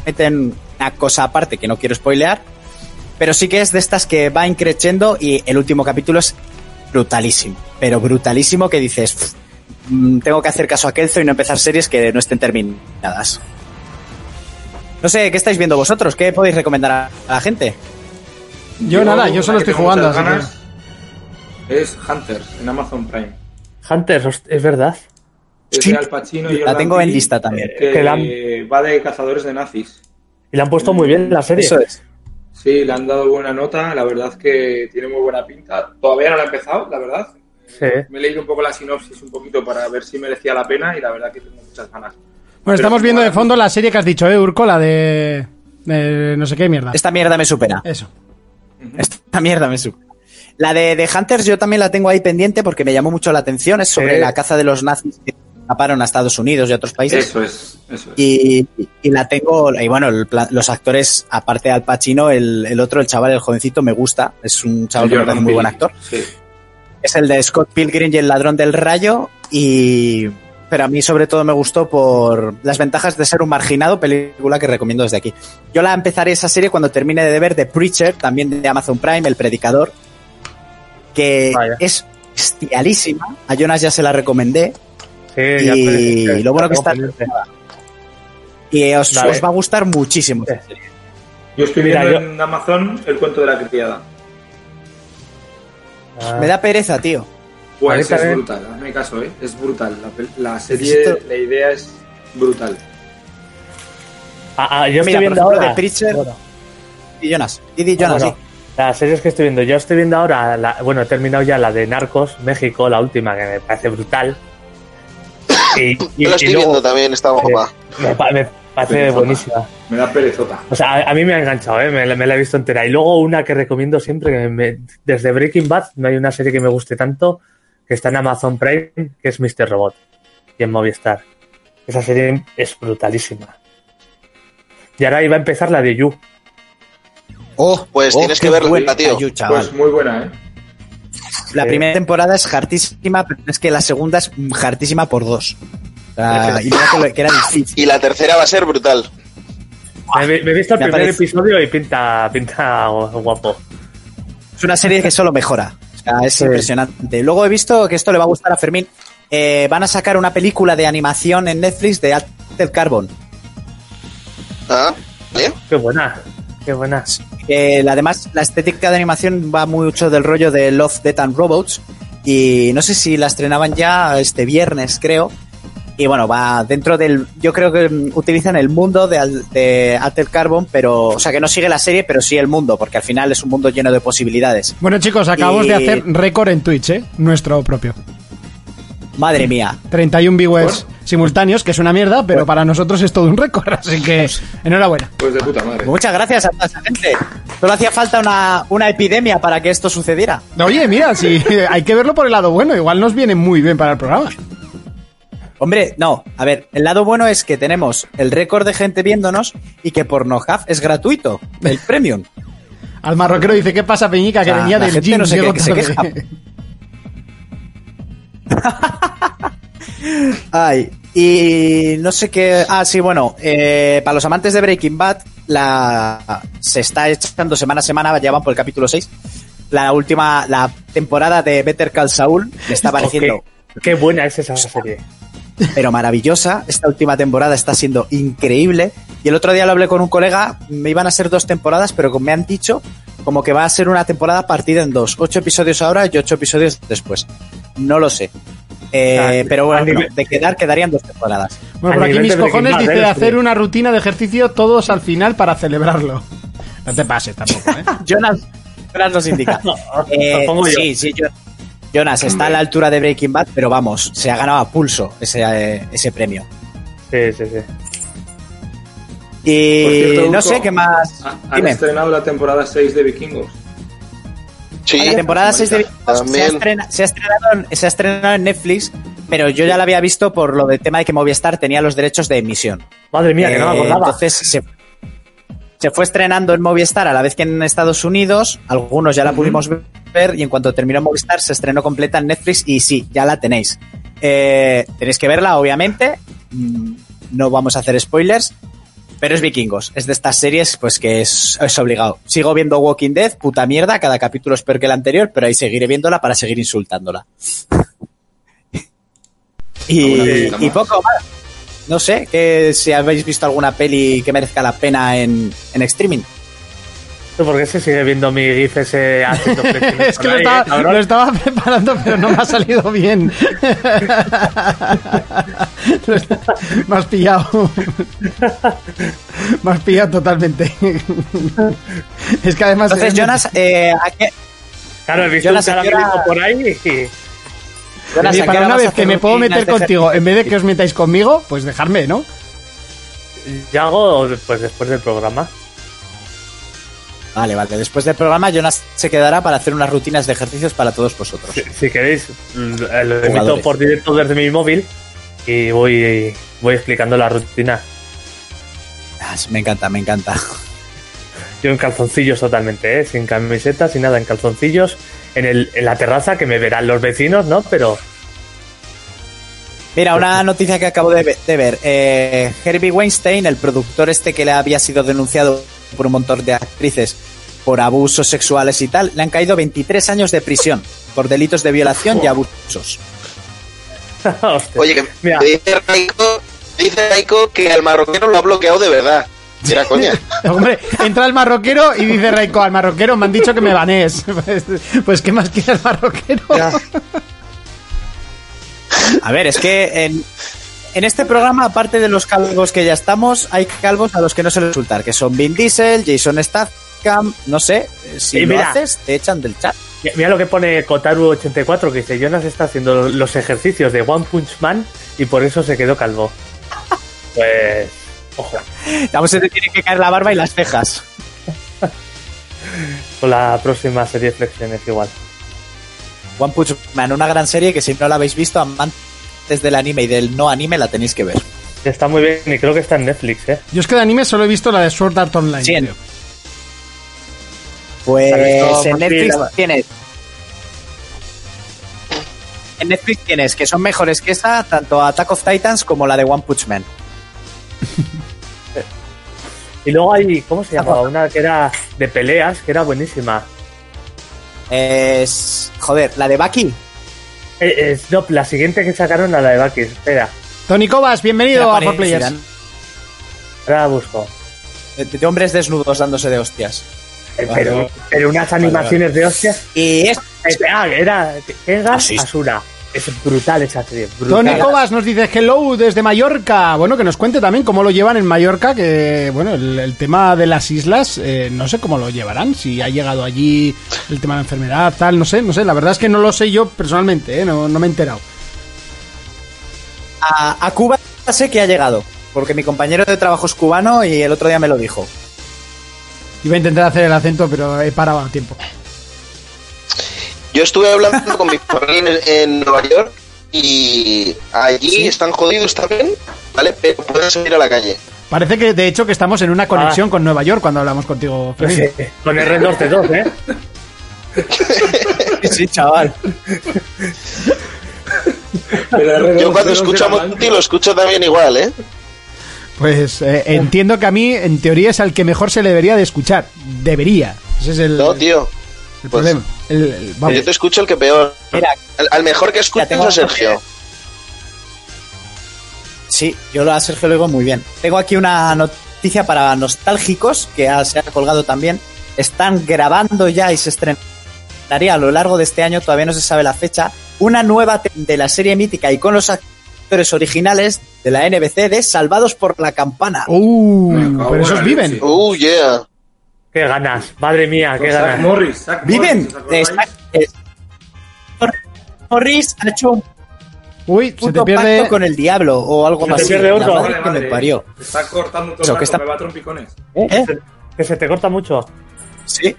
meten una cosa aparte que no quiero spoilear. Pero sí que es de estas que va increciendo y el último capítulo es brutalísimo. Pero brutalísimo que dices, "Pff, mm, tengo que hacer caso a Kelzo y no empezar series que no estén terminadas. No sé, ¿qué estáis viendo vosotros? ¿Qué podéis recomendar a la gente? Yo nada, yo solo estoy jugando, ganas Es Hunters en Amazon Prime. Hunters, es verdad. Es de Al Pacino y la tengo en lista también. Que, Que la han- va de cazadores de nazis. Y le han puesto muy bien la serie. Eso es. Sí, le han dado buena nota. La verdad que tiene muy buena pinta. Todavía no la he empezado, la verdad. Sí. Me he leído un poco la sinopsis un poquito para ver si merecía la pena y la verdad que tengo muchas ganas. Bueno, estamos viendo de fondo la serie que has dicho, ¿eh, Urco? La de. de no sé qué mierda. Esta mierda me supera. Eso. Esta mierda me supera. La de, de Hunters yo también la tengo ahí pendiente porque me llamó mucho la atención. Es sobre la caza de los nazis que escaparon a Estados Unidos y otros países. Eso es, eso es. Y, y la tengo, y bueno, el los actores, aparte de Al Pacino, el, el otro, el chaval, el jovencito, me gusta. Es un chaval que me parece muy buen actor. Sí. Es el de Scott Pilgrim y el ladrón del rayo. Y. Pero a mí, sobre todo, me gustó por las ventajas de ser un marginado, película que recomiendo desde aquí. Yo la empezaré esa serie cuando termine de ver The Preacher, también de Amazon Prime, El Predicador, que Vaya. es bestialísima. A Jonas ya se la recomendé. Sí, ya Y lo bueno que está-. Y os, va a gustar muchísimo. Sí. Yo estoy Mira, viendo yo- en Amazon el cuento de la criada. Ah, Me da pereza, tío. Pues es brutal, hazme caso, ¿eh? Es brutal. La, serie, Necesito- la idea es brutal. ah, ah, yo estoy Mira, viendo ejemplo, ahora. The Preacher- Bueno, Y Jonas. Y di Jonas, bueno, Las series que estoy viendo, yo estoy viendo ahora, la- bueno, he terminado ya la de Narcos, México, la última, que me parece brutal. Y, y- Yo la y estoy luego- viendo también, está guapa. me, pa- me parece Perezota. buenísima. Me da perezota. O sea, a, a mí me ha enganchado, ¿eh? me, me la he visto entera. Y luego una que recomiendo siempre, que me- desde Breaking Bad no hay una serie que me guste tanto, que está en Amazon Prime, que es Mr. Robot, y en Movistar. Esa serie es brutalísima. Y ahora iba a empezar la de You. Oh, Pues tienes que verla, buena, tío. Pues muy buena, ¿eh? la sí. primera temporada es hartísima, pero es que la segunda es hartísima por dos. Y mira que, lo- que era difícil. Y la tercera va a ser brutal. Me, me he visto el me primer episodio y pinta, pinta guapo. Es una serie que solo mejora. O sea, es Sí. impresionante. Luego he visto que esto le va a gustar a Fermín. Eh, van a sacar una película de animación en Netflix de Altered Carbon. Ah, ¿vale? Qué buena, qué buena. Eh, además, la estética de animación va mucho del rollo de Love, Death and Robots. Y no sé si la estrenaban ya este viernes, creo. Y bueno, va dentro del. Yo creo que utilizan el mundo de, de Carbon, pero. O sea, que no sigue la serie, pero sí el mundo, porque al final es un mundo lleno de posibilidades. Bueno, chicos, acabamos Y- de hacer récord en Twitch, ¿eh? Nuestro propio. Madre mía. 31 viewers simultáneos, que es una mierda, pero para nosotros es todo un récord, así que enhorabuena. Pues de puta madre. Muchas gracias a toda esa gente. Solo hacía falta una, una epidemia para que esto sucediera. Oye, mira, si hay que verlo por el lado bueno, igual nos viene muy bien para el programa. Hombre, no, a ver, el lado bueno es que tenemos el récord de gente viéndonos y que Pornhub es gratuito, el premium. Al marroquero dice, ¿qué pasa, Peñica? Que O sea, venía la del gym, no sé llego qué- que se tarde. Ay, y no sé qué. Ah, sí, bueno, eh, para los amantes de Breaking Bad, la se está echando semana a semana, ya van por el capítulo 6. la última, la temporada de Better Call Saul me está pareciendo Qué, qué buena es esa serie. pero maravillosa. Esta última temporada está siendo increíble. Y el otro día lo hablé con un colega, me iban a ser dos temporadas, pero como me han dicho como que va a ser una temporada partida en dos. Ocho episodios ahora y ocho episodios después. No lo sé. Eh, pero bueno, nivel- de quedar quedarían dos temporadas. Bueno, por aquí mis cojones dice ¿eh? hacer una rutina de ejercicio todos al final para celebrarlo. No te pases tampoco, ¿eh? Jonas, Jonas nos indica. Eh, Lo pongo yo. sí, sí, Jo- Jonas está a la altura de Breaking Bad, pero vamos, se ha ganado a pulso ese, ese premio. Sí, sí, sí. Y no sé qué más. ha- Han Dime. estrenado la temporada 6 de Vikingos. Sí, la temporada 6 de Vikingos se ha, también. estrena- se, ha estrenado en, se ha estrenado en Netflix, pero yo ya la había visto por lo del tema de que Movistar tenía los derechos de emisión. Madre mía, que no me Eh, acordaba. Entonces se, se fue estrenando en Movistar a la vez que en Estados Unidos. Algunos ya la pudimos ver y en cuanto terminó Movistar se estrenó completa en Netflix y sí, ya la tenéis. Eh, tenéis que verla, obviamente. Mm, No vamos a hacer spoilers. Pero es vikingos. Es de estas series, pues que es, es obligado. Sigo viendo Walking Dead, puta mierda. Cada capítulo es peor que el anterior, pero ahí seguiré viéndola para seguir insultándola. y, poco más. No sé, que si habéis visto alguna peli que merezca la pena en, en streaming. ¿Por qué se sigue viendo mi GIF ese haciendo Es que por lo ahí, estaba, eh, lo estaba preparando, pero no me ha salido bien. Está- me has pillado. Me has pillado totalmente. Es que además. Entonces, Jonas, eh, ¿a qué, Claro, he visto Jonas, un ¿a qué hora- caramelito por ahí y... Jonas, Oye, ¿a qué para una vez que me puedo meter contigo, en vez de que os metáis conmigo, pues dejarme, ¿no? Yo hago pues después del programa. Vale, vale. Después del programa, Jonas se quedará para hacer unas rutinas de ejercicios para todos vosotros. Si, si queréis, mm, eh, lo Jugadores. por directo desde mi móvil y voy, voy explicando la rutina. Ah, Me encanta, me encanta. Yo en calzoncillos totalmente, ¿eh? sin camiseta, sin nada, en calzoncillos, en, el, en la terraza que me verán los vecinos, ¿no? Pero Mira, una noticia que acabo de ver. Eh, Herbie Weinstein, el productor este que le había sido denunciado por un montón de actrices por abusos sexuales y tal, le han caído 23 años de prisión por delitos de violación y abusos. Oye, que Mira. me dice Raiko, dice Raiko que al marroquero lo ha bloqueado de verdad. Era coña. Hombre, entra el marroquero y dice Raiko, al marroquero me han dicho que me banees. Pues, pues ¿qué más quiere el marroquero? A ver, es que en, en este programa, aparte de los calvos que ya estamos, hay calvos a los que no se les insultar, que son Vin Diesel, Jason Statham, no sé, eh, si Y lo haces, te echan del chat. Mira lo que pone Kotaru84, que dice, Jonas está haciendo los ejercicios de One Punch Man y por eso se quedó calvo. Pues, ojo, Vamos, se te tiene que caer la barba y las cejas. con la próxima serie de flexiones igual. One Punch Man, una gran serie que si no la habéis visto, amantes del anime y del no anime, la tenéis que ver. Está muy bien y creo que está en Netflix, ¿eh? Yo es que de anime solo he visto la de Sword Art Online. Sí. Pues en Netflix tienes. En Netflix tienes que son mejores que esa, tanto Attack of Titans como la de One Punch Man. Y luego hay, ¿cómo se llamaba? Una que era de peleas, que era buenísima. Es. Joder, la de Bucky. Eh, eh, no, la siguiente que sacaron a la de Bucky, espera, Tony Cobas, bienvenido a For Players. ahora la busco. De, de hombres desnudos dándose de hostias. Eh, pero, pero unas animaciones de hostias. Y es. Eh, ah, era Kengan Ah, sí. Asura. Es brutal esa serie. Brutal. Tony Cobas nos dice hello desde Mallorca. Bueno, que nos cuente también cómo lo llevan en Mallorca, que bueno, el, el tema de las islas, eh, no sé cómo lo llevarán, si ha llegado allí el tema de la enfermedad, tal, no sé, no sé, la verdad es que no lo sé yo personalmente, eh, no, no me he enterado. A, a Cuba sé que ha llegado. Porque mi compañero de trabajo es cubano y el otro día me lo dijo. Iba a intentar hacer el acento, pero he parado a tiempo. Yo estuve hablando con mi familia en, Nueva York y allí están jodidos también, ¿vale? Pero pueden salir a la calle. Parece que de hecho que estamos en una conexión con Nueva York cuando hablamos contigo, Pues Freddy. sí, con R2D2, ¿eh? Sí, chaval. Yo cuando escucho a Monty lo escucho también igual, ¿eh? Pues eh, entiendo que a mí, en teoría, es al que mejor se le debería de escuchar. Debería. Ese es el, No, tío. el Pues problema. El- el- vamos. Yo te escucho el que peor. Mira, Al, al mejor que escuchas a Sergio. Sí, yo a Sergio lo digo muy bien. Tengo aquí una noticia para nostálgicos que ha- se ha colgado también. Están grabando ya y se estrenaría a lo largo de este año, todavía no se sabe la fecha, una nueva de la serie mítica y con los actores originales de la NBC de Salvados por la Campana. Uh, pero esos viven. Oh, yeah. Qué ganas, madre mía, qué ganas. Morris, Viven. Morris, ha hecho un Uy, se te pierde. pacto con el diablo o algo Se te así. pierde La otro. madre Madre, que me parió. Está cortando todo Eso, que está- me va a trompicones. ¿Eh? Que se te corta mucho. Sí.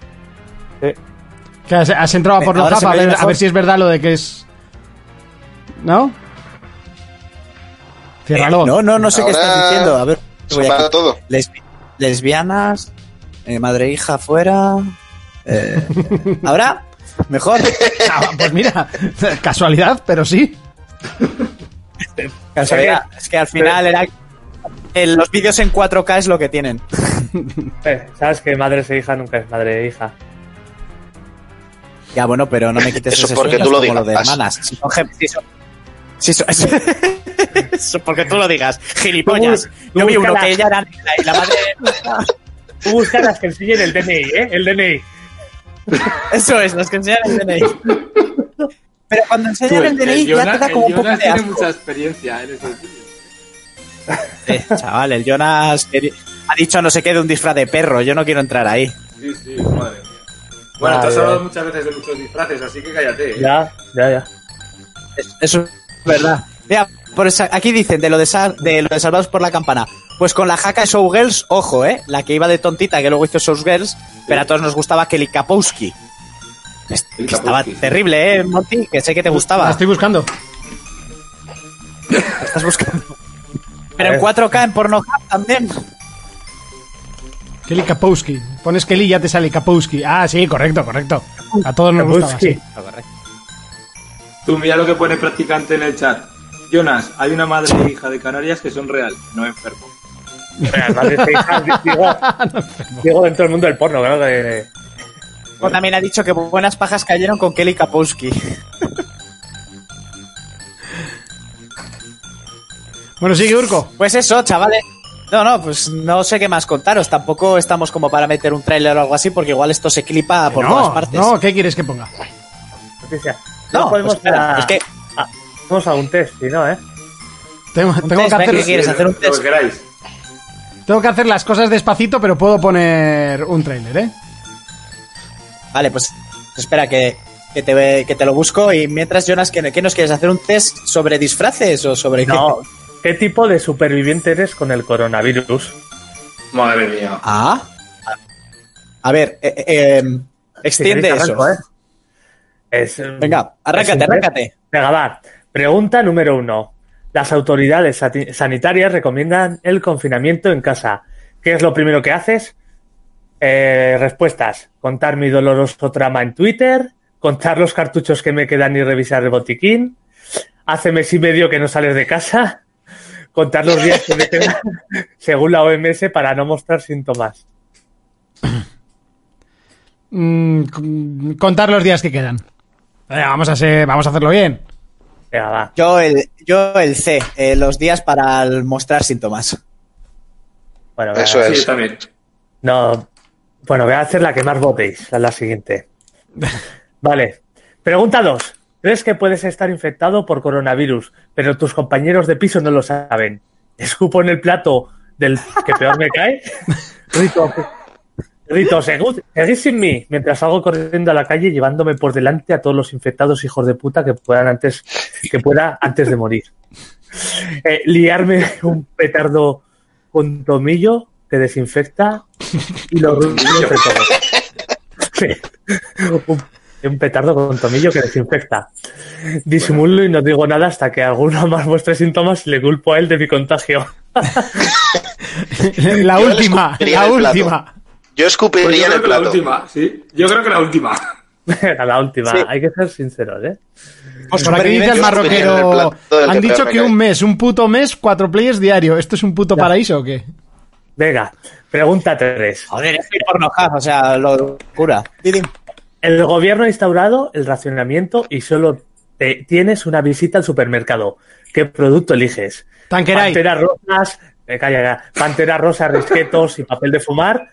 Que has, has entrado por Ahora los se a ver, a mejor. ver si es verdad lo de que es. ¿No? Ciérralo. Eh, no, no, no sé qué estás diciendo. A ver, Se para todo. Lesbi- lesbianas, eh, madre e hija fuera. Eh, ¿Ahora? Mejor. Ah, pues mira, casualidad, pero sí. Casualidad. Es que al final era. el- los vídeos en 4K es lo que tienen. Eh, Sabes que madre e hija nunca es madre e hija. Ya, bueno, pero no me quites Eso ese porque sueño tú lo como lo de digas. hermanas. Si son si son- si son- Eso porque tú lo digas. Gilipollas. Yo vi uno que ella era y la madre. Tú buscas las que enseñen el DNI, ¿eh? El DNI. Eso es, los que enseñan el DNI. Pero cuando enseñan el DNI ya te da como un poco de tiene asco. mucha experiencia en esos. Eh, chaval, el Jonas ha dicho no sé qué de un disfraz de perro. Yo no quiero entrar ahí. Sí, sí, madre mía. Bueno, te has hablado muchas veces de muchos disfraces, así que cállate. ¿eh? Ya, ya, ya. Es- Eso es verdad. Mira, por esa- aquí dicen de lo de, de lo de Salvados por la Campana. Pues con la jaca de Showgirls, ojo, ¿eh? La que iba de tontita, que luego hizo Showgirls, pero a todos nos gustaba Kelly Kapowski. Que estaba terrible, ¿eh, Monty? Que sé que te La gustaba. estoy buscando. Estás buscando. Pero en 4K en Pornhub también. Kelly Kapowski. Pones Kelly y ya te sale Kapowski. Ah, sí, correcto, correcto. A todos nos gustaba, Kapowski. sí. Tú mira lo que pone practicante en el chat. Jonas, hay una madre e hija de Canarias que son real, no enfermo. Mira, madre e hija, digo, digo dentro del mundo del porno, claro que... Luego también ha dicho que buenas pajas cayeron con Kelly Kapowski. Bueno, sigue Urco. Pues eso, chavales. No, no, pues no sé qué más contaros. Tampoco estamos como para meter un tráiler o algo así, porque igual esto se clipa por todas No, partes. no, ¿qué quieres que ponga? Noticia. No, No, podemos pues espera, a- es que- Vamos a un test, si no, ¿eh? Tengo, Un tengo test, que hacer, ¿qué quieres? hacer un Lo test? que queráis. tengo que hacer las cosas despacito, pero puedo poner un trailer, ¿eh? Vale, pues espera que, que te, que te lo busco. Y mientras, Jonas, ¿qué, qué nos quieres? ¿Hacer un test sobre disfraces o sobre No. qué? ¿Qué tipo de superviviente eres con el coronavirus? Madre mía. Ah. A ver, eh, eh, em, extiende Si eso. arranco, ¿eh? Es, Venga, arráncate, es arráncate. Venga, va. Pregunta número uno. Las autoridades sanitarias recomiendan el confinamiento en casa. ¿Qué es lo primero que haces? Eh, respuestas. Contar mi doloroso trama en Twitter. Contar los cartuchos que me quedan y revisar el botiquín. Hace mes y medio que no sales de casa. Contar los días que me quedan según la OMS para no mostrar síntomas. Mm, contar los días que quedan. Vamos a, hacer- vamos a hacerlo bien. Venga, va. Yo el, yo el C, eh, los días para mostrar síntomas. Bueno, Eso es. también. No. Bueno, voy a hacer la que más votéis, la, la siguiente. Vale. Pregunta 2. ¿Crees que puedes estar infectado por coronavirus, pero tus compañeros de piso no lo saben? ¿Escupo en el plato del que peor me cae? Rito, Rito, seguid, sin mí, mientras salgo corriendo a la calle llevándome por delante a todos los infectados hijos de puta que puedan antes, que pueda antes de morir. Eh, liarme un petardo con tomillo que desinfecta y lo ruido entre todos. Sí. Un, petardo con tomillo que desinfecta. Disimulo y no digo nada hasta que alguno más muestre síntomas le culpo a él de mi contagio. La última, la última. Yo Pues escupiría yo en creo el que la plato. última, sí. Yo creo que la última. Era la última. Sí. Hay que ser sinceros, ¿eh? Pues Por aquí dice el el marroquero. plato Han dicho que un mes, un puto mes, cuatro players diario. ¿Esto es un puto paraíso o qué? Venga, pregunta 3. Joder, estoy por enojar, o sea, locura. El gobierno ha instaurado el racionamiento y solo te- tienes una visita al supermercado. ¿Qué producto eliges? Tanqueray. Panteras rosas, eh, calla, calla. Panteras rosas, risquetos y papel de fumar.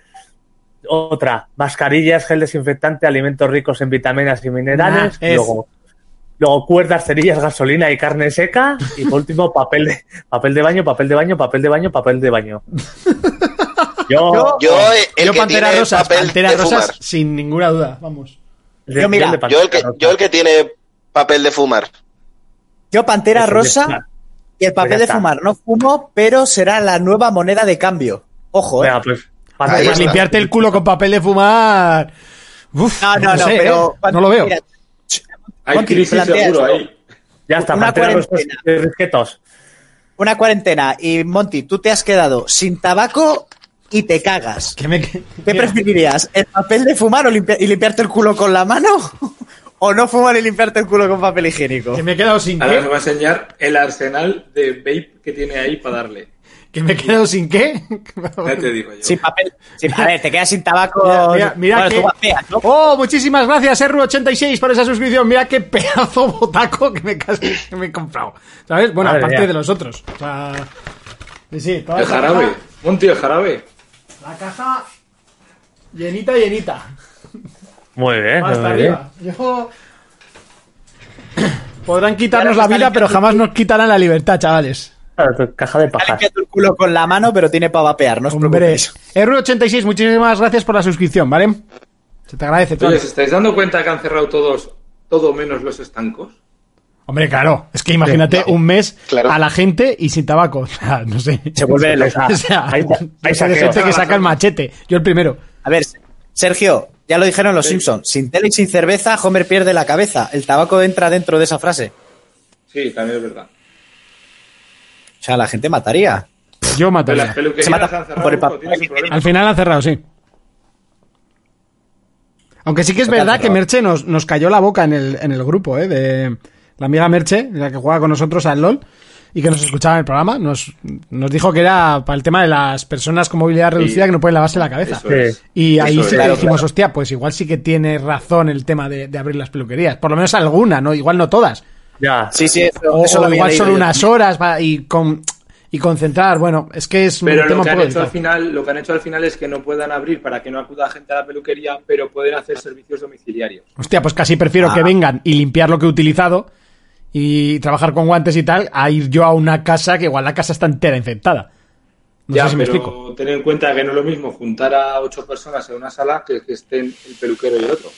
Otra, mascarillas, gel desinfectante, alimentos ricos en vitaminas y minerales. Nah, luego, luego cuerdas, cerillas, gasolina y carne seca. Y por último, papel de, papel de baño, papel de baño, papel de baño, papel de baño. Yo, Yo, el Yo que Pantera tiene Rosas, papel Pantera de Rosas, fumar. sin ninguna duda, vamos. de- Yo, mira, Yo el, que, yo el que tiene papel de fumar. Yo Pantera Eso Rosa y el Pues papel de fumar no fumo, pero será la nueva moneda de cambio. Ojo, ¿eh? Pues, Está. limpiarte el culo con papel de fumar. Uf, No, no, no, sé, pero ¿eh? No lo veo. Mira, Hay crisis seguro ahí. Ya está, Una cuarentena. y risquetos. una cuarentena y Monty, tú te has quedado sin tabaco y te cagas. Me- ¿Qué preferirías? ¿El papel de fumar o y limpiarte el culo con la mano? ¿O no fumar y limpiarte el culo con papel higiénico? que me he quedado sin Ahora qué. va a enseñar el arsenal de vape que tiene ahí para darle. Que me he quedado sin qué. Ya te digo yo. Sin papel. sin- a ver, te quedas sin tabaco. Mira, mira, mira Bueno, que- vapeas, ¿no? Oh, muchísimas gracias, Erru86, por esa suscripción. Mira qué pedazo botaco que me, cas- que me he comprado. ¿Sabes? Bueno, Madre aparte de los otros. O sea. Sí, sí, toda El jarabe. caja- Monty, el jarabe. La caja llenita, llenita. Muy bien, Hasta muy bien. arriba. Yo- Podrán quitarnos la vida, pero jamás nos quitarán la libertad, chavales. Caja de pajas. el culo con la mano, pero tiene para vapear, no os Hombre, preocupéis. R86, muchísimas gracias por la suscripción, ¿vale? Se te agradece, Oye. ¿os estáis dando cuenta que han cerrado todos, todo menos los estancos? Hombre, claro, es que imagínate un mes Claro. a la gente y sin tabaco. O sea, no sé. Se vuelve loca. O sea, hay gente que saca el machete. Yo el primero. A ver, Sergio, ya lo dijeron los Simpsons. Sin tele y sin cerveza, Homer pierde la cabeza. El tabaco entra dentro de esa frase. Sí, también es verdad. O sea, la gente mataría. Yo mataría. peluquerías Se mata por el papel. Al final han cerrado, sí. Aunque sí que es Porque verdad que. Merche nos, nos cayó la boca en el, en el grupo, ¿eh? De la amiga Merche, la que juega con nosotros al LOL y que nos escuchaba en el programa. Nos, nos dijo que era para el tema de las personas con movilidad reducida que no pueden lavarse la cabeza. Es. Y ahí Eso sí es. que Claro, dijimos, hostia, pues igual sí que tiene razón el tema de, de abrir las peluquerías. Por lo menos alguna, ¿no? Igual no todas. Ya. Sí, sí, eso, O, eso igual leído solo unas horas y, con, y concentrar. Bueno, es que es Pero un tema lo que, han hecho al final, lo que han hecho al final es que no puedan abrir para que no acuda gente a la peluquería, pero pueden hacer servicios domiciliarios. Hostia, pues casi prefiero Ah. que vengan y limpiar lo que he utilizado y trabajar con guantes y tal, a ir yo a una casa que igual la casa está entera infectada. No ya, sé si me pero explico. ten en cuenta que no es lo mismo juntar a ocho personas en una sala que que estén el peluquero y el otro.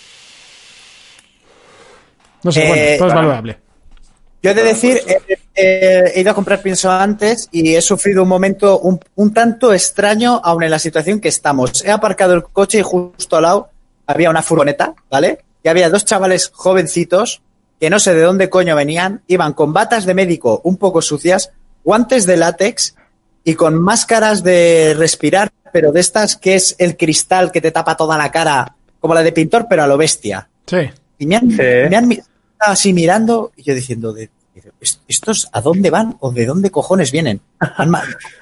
No sé, Eh, bueno, todo es valorable. Yo he de decir, eh, eh, he ido a comprar pienso antes y he sufrido un momento un, un tanto extraño, aun en la situación que estamos. He aparcado el coche y justo al lado había una furgoneta, ¿vale? Y había dos chavales jovencitos que no sé de dónde coño venían, iban con batas de médico un poco sucias, guantes de látex y con máscaras de respirar, pero de estas que es el cristal que te tapa toda la cara, como la de pintor, pero a lo bestia. Sí. Y me han, Sí. me han así mirando y yo diciendo, de, "¿Est- ¿estos a dónde van o de dónde cojones vienen?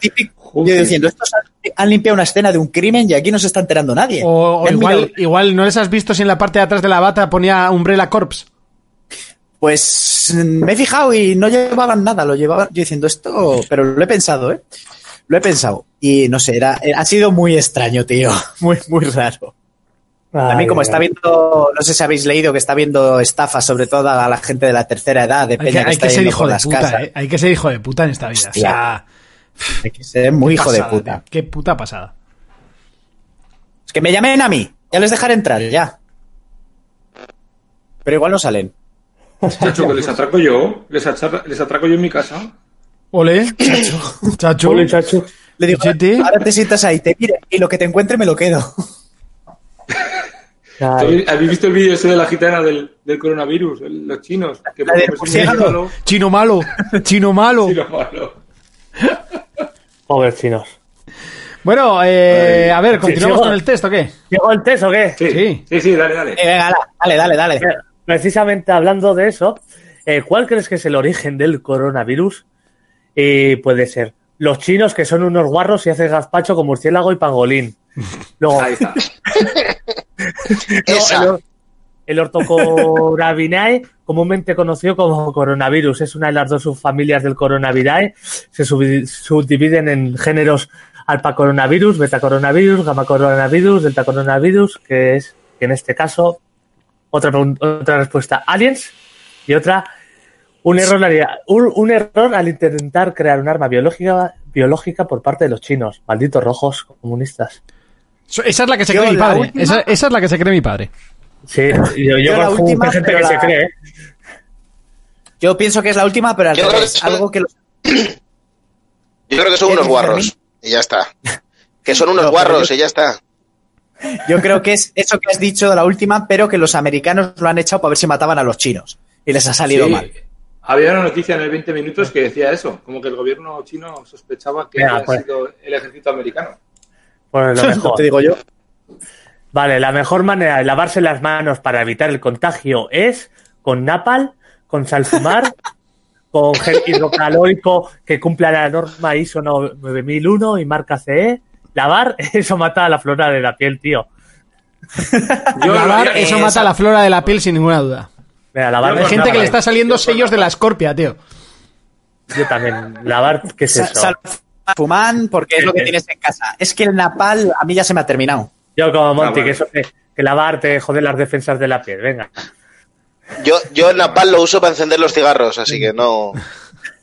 Típico- yo diciendo, estos han, han limpiado una escena de un crimen y aquí no se está enterando nadie. O, igual, mirado- igual no les has visto si en la parte de atrás de la bata ponía Umbrella Corps. Pues mm, me he fijado y no llevaban nada, lo llevaban yo diciendo esto, pero lo he pensado, ¿eh? Lo he pensado. Y no sé, era, eh, ha sido muy extraño, tío. Muy, muy raro. También como Ay, está ay. viendo, no sé si habéis leído que está viendo estafas, sobre todo a la gente de la tercera edad, de peña que, que, hay está que ser hijo de las puta, casas. ¿eh? Hay que ser hijo de puta en esta vida. O sea, Hay que ser muy hijo de puta. tío. Qué puta pasada. Es que me llamen a mí, ya les dejaré entrar, ya. Pero igual no salen. Chacho, que les atraco yo, les, achar- les atraco yo en mi casa. Ole, chacho. Chacho. Ole, chacho. Le digo, ahora te sientas ahí, te mire, y lo que te encuentre me lo quedo. ¿Habéis visto el vídeo ese de la gitana del, del coronavirus? El- los chinos. Que La del murciélago. Chino malo. Chino malo. chino malo. Pobres chinos. Bueno, eh, a ver, ¿continuamos con el test o qué? ¿Llegó el test o qué? Sí, Sí. sí, sí, dale, dale. Eh, venga, dale, dale, dale. dale. Precisamente hablando de eso, eh, ¿cuál crees que es el origen del coronavirus? Y puede ser los chinos que son unos guarros y hacen gazpacho con murciélago y pangolín. Luego, Ahí está. Esa. el, el Ortocorabinae, comúnmente conocido como coronavirus. Es una de las dos subfamilias del Coronavirae. Se subdividen en géneros alfa coronavirus, beta coronavirus, gamma coronavirus, delta coronavirus, que es, que en este caso, otra, otra respuesta, aliens, y otra, un error, al- un, un error al intentar crear un arma biológica, biológica por parte de los chinos. Malditos rojos comunistas. Esa es la que se Yo cree mi padre. última- Esa, esa es la que se cree mi padre. Sí, yo, yo Yo la conozco última, mucha gente que la- se cree. ¿eh? Yo pienso que es la última, pero al Yo creo revés. que son- Algo que los- Yo creo que son ¿Qué unos guarros. Y ya está. Que son unos No, guarros yo- y ya está. Yo creo que es eso que has dicho de la última, pero que los americanos lo han echado para ver si mataban a los chinos. Y les ha salido Sí. mal. Había una noticia en el 20 minutos que decía eso, como que el gobierno chino sospechaba que Venga, había pues. sido el ejército americano. Pues lo mejor. Te digo yo. Vale, la mejor manera de lavarse las manos para evitar el contagio es con napal, con salfumar, con gel hidrocalórico que cumpla la norma ISO 9001 y marca CE. Lavar, eso mata a la flora de la piel, tío. Yo Lavar, eso esa- mata la flora de la piel sin ninguna duda. Mira, lavar Hay gente que le está saliendo sellos de la escorpia, tío. Yo también. Lavar, ¿qué es eso? sal- Fumán, porque es lo que tienes en casa. Es que el napal a mí ya se me ha terminado. Yo como Monty, bueno. que eso que, que lavar te jode las defensas de la piel. Venga. Yo, yo el napal lo uso para encender los cigarros, así que no.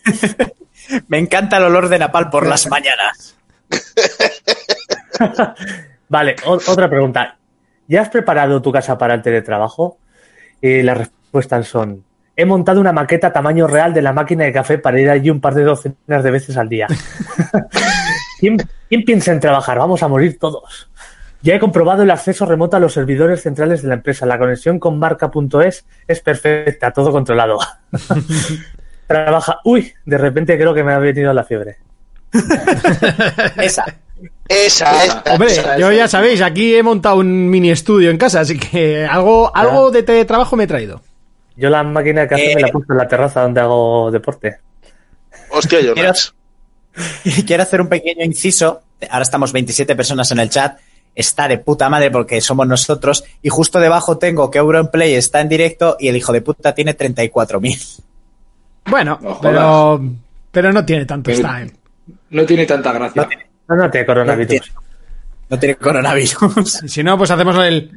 Me encanta el olor de napal por las mañanas. Vale, otra pregunta. ¿Ya has preparado tu casa para el teletrabajo? Y las respuestas son: He montado una maqueta tamaño real de la máquina de café para ir allí un par de docenas de veces al día. ¿Quién, quién piensa en trabajar? Vamos a morir todos. Ya he comprobado el acceso remoto a los servidores centrales de la empresa. La conexión con marca.es es perfecta, todo controlado. Trabaja. Uy, de repente creo que me ha venido la fiebre. Esa. Esa, esa. Hombre, esa, yo esa. ya sabéis, aquí he montado un mini estudio en casa, así que algo, algo de teletrabajo me he traído. Yo la máquina café Eh. me la he puesto en la terraza donde hago deporte. Hostia, Quiero, Jonas. quiero hacer un pequeño inciso. Ahora estamos 27 personas en el chat. Está de puta madre porque somos nosotros. Y justo debajo tengo que Auronplay está en directo y el hijo de puta tiene 34.000. Bueno, No pero, pero no tiene tanto Pero- time. No tiene tanta gracia. No, no te coronavirus. No tiene coronavirus. Y si no, pues hacemos el...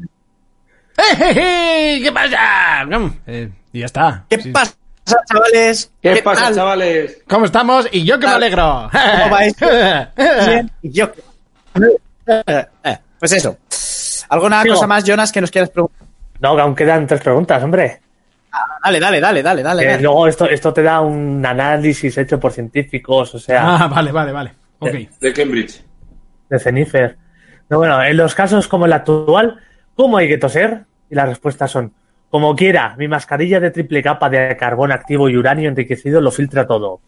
¡Eh! ¿Qué pasa? Mm, eh, y ya está. ¿Qué Sí. pasa, chavales? ¿Qué, pasa, tal? chavales? ¿Cómo estamos? Y yo que me alegro. ¿Cómo vais? Bien. Y yo. Eh, eh, Pues eso. ¿Alguna Sigo. cosa más, Jonas, que nos quieras preguntar? No, que aún quedan tres preguntas, hombre. Dale, dale, dale, dale, dale. Eh, dale. luego esto, esto te da un análisis hecho por científicos, o sea, Ah, vale, vale, vale. De Cambridge. de Cenifer. No, bueno, en los casos como el actual, ¿cómo hay que toser? Y las respuestas son, como quiera, mi mascarilla de triple capa de carbón activo y uranio enriquecido lo filtra todo.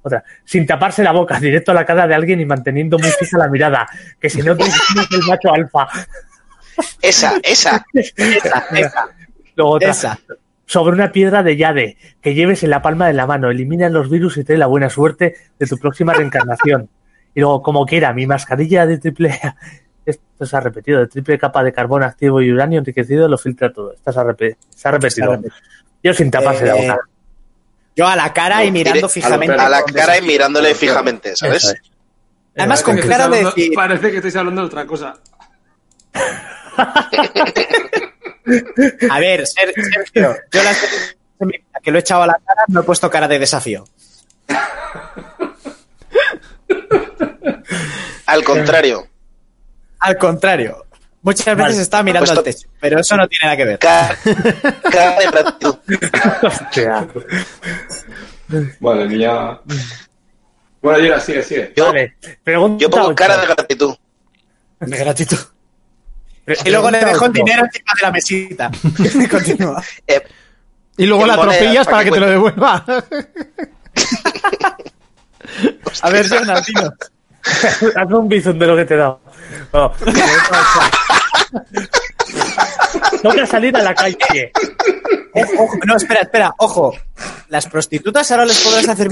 Otra, sin taparse la boca, directo a la cara de alguien y manteniendo muy fija la mirada, que si no te el macho alfa. Esa, esa. Esa, esa, Luego otra, esa. sobre una piedra de Yade que lleves en la palma de la mano. Elimina los virus y trae la buena suerte de tu próxima reencarnación. Y luego, como quiera, mi mascarilla de triple. Esto se ha repetido, de triple capa de carbón activo y uranio enriquecido lo filtra todo. Esto se ha, repe- se ha repetido. Yo sin taparse la Eh, boca. Yo a la cara y mirando fijamente. a la con cara y mirándole fijamente, ¿sabes? es. Además, con Parece que cara de decir. Parece que estáis hablando de otra cosa. A ver, Ser- Sergio, yo la que lo he echado a la cara no he puesto cara de desafío. Al contrario. Al contrario. Muchas veces Vale. estaba mirando Pues al techo, pero eso no tiene nada que ver. Cara, gratitud. Hostia. Vale, niña. Bueno, Yura, sigue, sigue. Yo, Vale. Pregunta yo pongo ocho. cara de gratitud. De gratitud. Y luego le dejo el dinero encima de la mesita. Continúa. Eh, Y luego la atropellas para para que que te lo devuelva. A ver, Jonas, dinos. Hazme un bizum de lo que te he dado. No. Toca salir a la calle. Ojo, ojo, no, espera, espera, ojo. ¿Las prostitutas ahora les podrás hacer?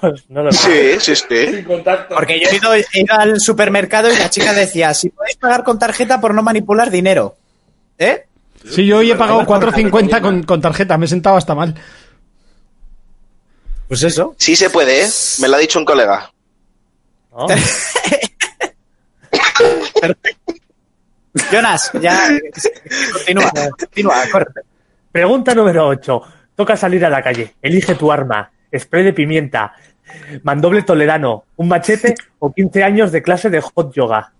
Pues no lo sé. sí, sí, sí. Sin contacto. Porque yo he ido, he ido al supermercado y la chica decía, si podéis pagar con tarjeta por no manipular dinero. ¿Eh? Sí, yo hoy he pagado 4.50 con, con tarjeta, me he sentado hasta mal. Pues eso. Sí se puede, ¿eh? Me lo ha dicho un colega. ¿no? Jonas, ya. Continúa, continúa, corre. Pregunta número 8. Toca salir a la calle. Elige tu arma. Spray de pimienta. Mandoble toledano. Un machete o 15 años de clase de hot yoga.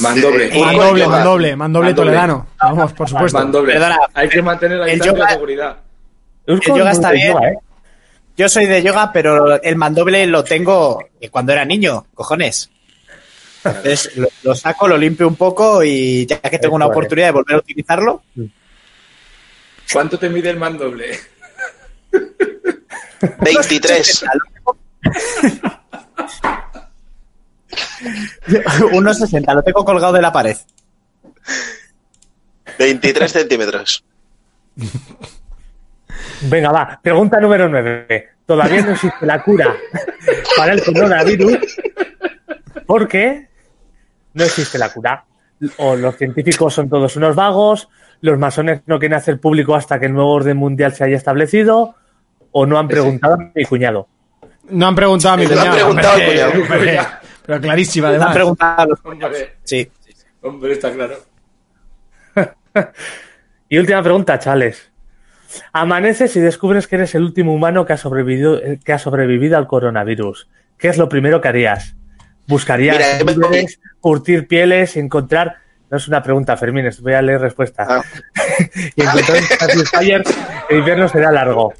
Mandoble. Eh, Mandoble, yoga. mandoble, mandoble toledano. Vamos, por supuesto. Mandoble. Perdona, Hay que mantener la distancia yoga- de seguridad. El yoga está bien. Yo soy de yoga, pero el mandoble lo tengo de cuando era niño, cojones. Entonces lo, lo saco, lo limpio un poco y ya que tengo una oportunidad de volver a utilizarlo, ¿Cuánto te mide el mandoble? 23. unos 60, lo tengo colgado de la pared. 23 centímetros. Venga, va. Pregunta número 9. Todavía no existe la cura para el coronavirus. ¿Por qué? No existe la cura. O los científicos son todos unos vagos, los masones no quieren hacer público hasta que el nuevo orden mundial se haya establecido, o no han preguntado a mi cuñado. No han preguntado a mi No han cuñado. preguntado al hombre, cuñado. hombre, Pero clarísima, Me han además. preguntado a los Hombre, Sí. hombre, está claro. Y última pregunta, Chales. Amaneces y descubres que eres el último humano que ha sobrevivido, que ha sobrevivido al coronavirus. ¿Qué es lo primero que harías? ¿Buscarías Mira, me- víveres, curtir pieles, encontrar... No es una pregunta, Fermín, voy a leer respuesta. Ah. y encontrar un Satisfyer, el invierno será largo.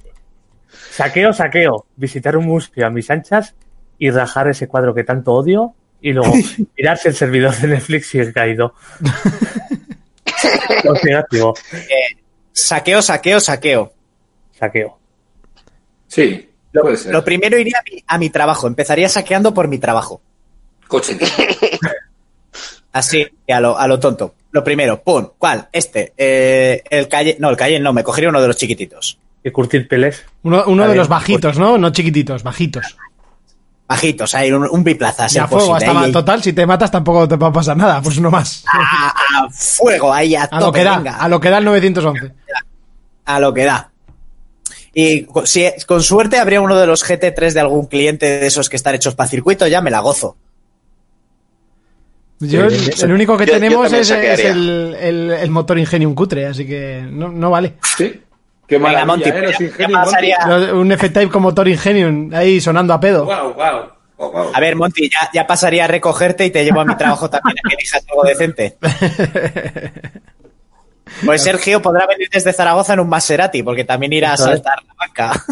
Saqueo, saqueo. Visitar un museo a mis anchas y rajar ese cuadro que tanto odio. Y luego mirar si el servidor de Netflix sigue caído. Negativo. Saqueo, saqueo, saqueo. Saqueo. Sí, Lo, puede ser. lo primero iría a mi, a mi trabajo. Empezaría saqueando por mi trabajo. Coche. Así, a lo, a lo tonto. Lo primero, pum, ¿cuál? Este. Eh, el calle. No, el calle no, me cogería uno de los chiquititos. Y curtir peles. Uno, uno A de ver, los bajitos, ¿no? No chiquititos, bajitos. Bajitos, hay un, un biplaza. a ser Ya fuego, posible, hasta ahí, total, si te matas tampoco te va a pasar nada, pues uno más. a, a fuego, ahí a, A lo que da, venga, a lo que da el 911. a lo que da. Y si, con suerte habría uno de los GT3 de algún cliente de esos que están hechos para circuito, ya me la gozo. Yo, el, el único que Yo- tenemos es, el, el, el motor Ingenium cutre, así que no, no vale. Sí. Qué maravilla, Monty, ¿eh? Los Monty. Un F-Type con motor Ingenium ahí sonando a pedo. Wow, wow. Oh, wow. A ver, Monty, ya, ya pasaría a recogerte y te llevo a mi trabajo también a que elijas algo decente. Pues Sergio podrá venir desde Zaragoza en un Maserati, porque también irá a saltar la banca.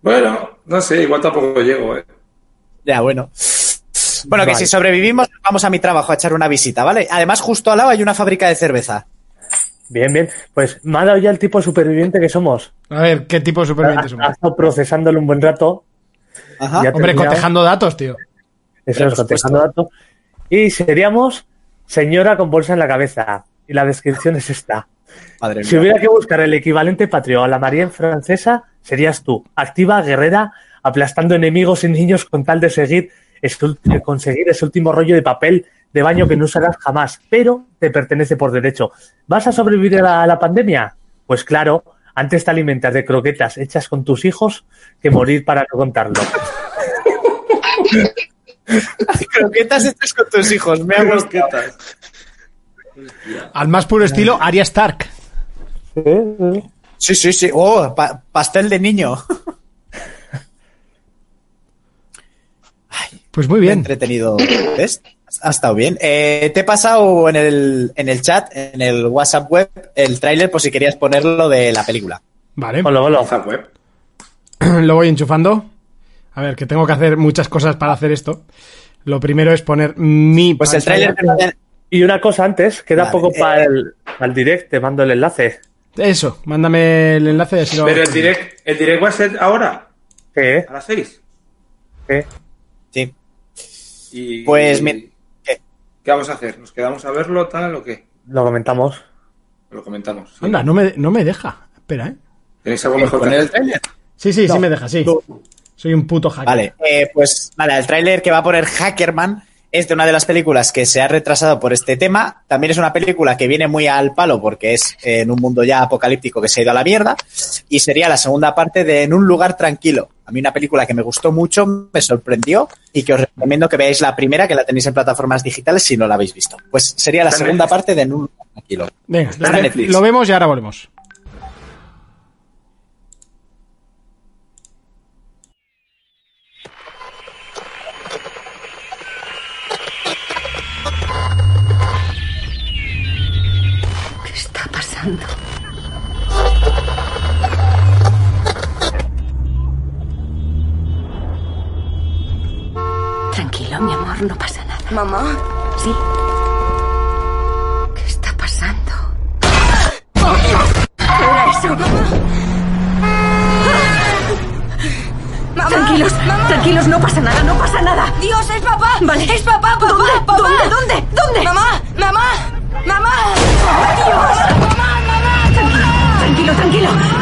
Bueno, no sé, igual tampoco llego, ¿eh? ya, bueno. Bueno, que si sobrevivimos, vamos a mi trabajo a echar una visita, ¿vale? Además, justo al lado hay una fábrica de cerveza. Bien, bien. Pues me ha dado ya el tipo superviviente que somos. A ver, ¿qué tipo de Ha, supervivientes ha somos? estado procesándolo un buen rato. Ajá. Hombre, terminado. cotejando datos, tío. Eso es, cotejando datos. Y seríamos señora con bolsa en la cabeza. Y la descripción es esta. Madre Si mía. hubiera que buscar el equivalente patrio a la María en francesa, serías tú, activa, guerrera, aplastando enemigos y niños con tal de seguir ese conseguir ese último rollo de papel de baño que no usarás jamás, pero te pertenece por derecho. ¿Vas a sobrevivir a la, a la pandemia? Pues claro, antes te alimentas de croquetas hechas con tus hijos que morir para no contarlo. Croquetas hechas con tus hijos, me ha gustado. Al más puro estilo, Arya Stark. Sí, sí, sí. Oh, pa- pastel de niño. Pues muy bien. Entretenido. ¿Ves? Ha estado bien. Eh, te he pasado en el, en el chat, en el WhatsApp web, el tráiler por si querías ponerlo de la película. Vale, Hola, hola. WhatsApp web. lo voy enchufando. A ver, que tengo que hacer muchas cosas para hacer esto. Lo primero es poner mi. Pues el tráiler Y una cosa antes, queda Vale, poco eh, para el, para el direct, te mando el enlace. Eso, mándame el enlace y así lo. Pero el direct, el direct va a ser ahora, ¿Qué? a las 6. ¿Qué? Sí. Y, Pues, mi- ¿qué? ¿Qué vamos a hacer? ¿Nos quedamos a verlo tal o qué? Lo comentamos. Lo comentamos. ¿sí? Anda, no me, no me deja. Espera, ¿eh? ¿Tenéis algo mejor que ¿Poner el hacer? tráiler? Sí, sí, sí me deja, sí. No. Soy un puto hacker. Vale, eh, pues nada, el tráiler que va a poner Hackerman es de una de las películas que se ha retrasado por este tema. También es una película que viene muy al palo porque es en un mundo ya apocalíptico que se ha ido a la mierda. Y sería la segunda parte de En un lugar tranquilo. A mí una película que me gustó mucho, me sorprendió y que os recomiendo que veáis la primera, que la tenéis en plataformas digitales si no la habéis visto. Pues sería la segunda parte de En un lugar tranquilo. Venga, Está en Netflix. lo vemos y ahora volvemos. Pasando? Tranquilo, mi amor, no pasa nada. Mamá, ¿Sí? ¿Qué está pasando? ¿qué era eso? Mamá. Tranquilos, Mamá. tranquilos, no pasa nada, no pasa nada. Dios, es papá. Vale. Es papá, papá, ¿Dónde? papá. ¿Dónde? ¿Dónde? ¿Dónde? Mamá, mamá, mamá. Tranquilo,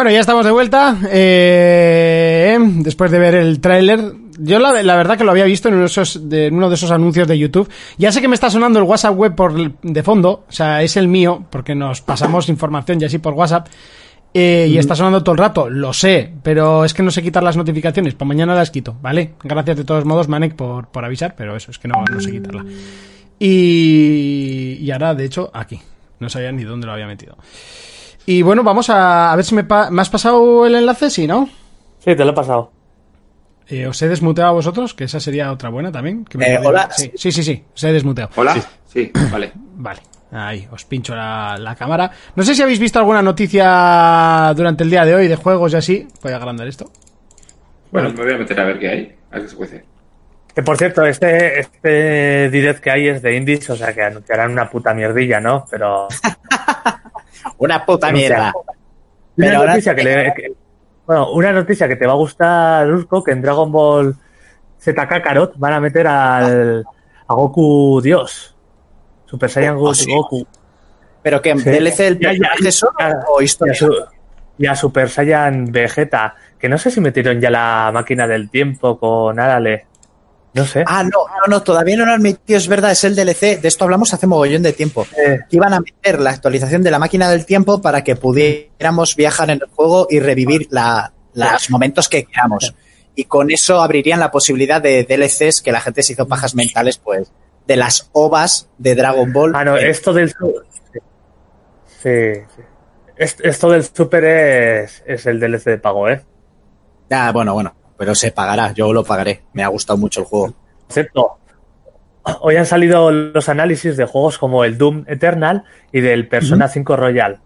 Bueno, ya estamos de vuelta. eh, después de ver el tráiler. Yo la, la verdad que lo había visto en uno, de esos, de, en uno de esos anuncios de YouTube. Ya sé que me está sonando el WhatsApp web por, de fondo. O sea, es el mío, porque nos pasamos información y así por WhatsApp. eh, y está sonando todo el rato, lo sé, pero es que no sé quitar las notificaciones. Para mañana las quito, ¿vale? Gracias de todos modos, Manek, por, por avisar, pero eso es que no, no sé quitarla. Y, y ahora, de hecho, aquí. No sabía ni dónde lo había metido. Y bueno, vamos a, a ver si me, pa- me has pasado el enlace, sí, ¿no? Sí, te lo he pasado. Eh, os he desmuteado a vosotros, que esa sería otra buena también. que me Eh, hola. Sí, sí, sí, sí, os he desmuteado. Hola. Sí, vale. Vale, ahí, os pincho la, la cámara. No sé si habéis visto alguna noticia durante el día de hoy de juegos y así. Voy a agrandar esto. Bueno, me voy a meter a ver qué hay. A ver qué se cuece. Que por cierto, este, este direct que hay es de indies, o sea que anunciarán una puta mierdilla, ¿no? Pero. Una puta mierda. Una Pero ahora- noticia que le. que- bueno, una noticia que te va a gustar, Urco, que en Dragon Ball Z Kakarot van a meter al, a Goku Dios. Super Saiyan Go- ¿Ah, sí? Goku. Pero que Sí. DLC del personaje solo o Y a, historia. y a Super Saiyan Vegeta, que no sé si metieron ya la máquina del tiempo con Arale. No sé. Ah, no, no, no, todavía no lo han metido, es verdad, es el DLC. De esto hablamos hace mogollón de tiempo. Eh, Que iban a meter la actualización de la máquina del tiempo para que pudiéramos viajar en el juego y revivir la- los momentos que queramos. Y con eso abrirían la posibilidad de DLCs que la gente se hizo pajas mentales, pues, de las ovas de Dragon Ball. Ah, no, Eh, esto del. Sí, sí. Est- Esto del Super es, es el DLC de pago, ¿eh? Ah, bueno, bueno, pero se pagará, yo lo pagaré. Me ha gustado mucho el juego. Cierto, hoy han salido los análisis de juegos como el Doom Eternal y del Persona 5 Royal.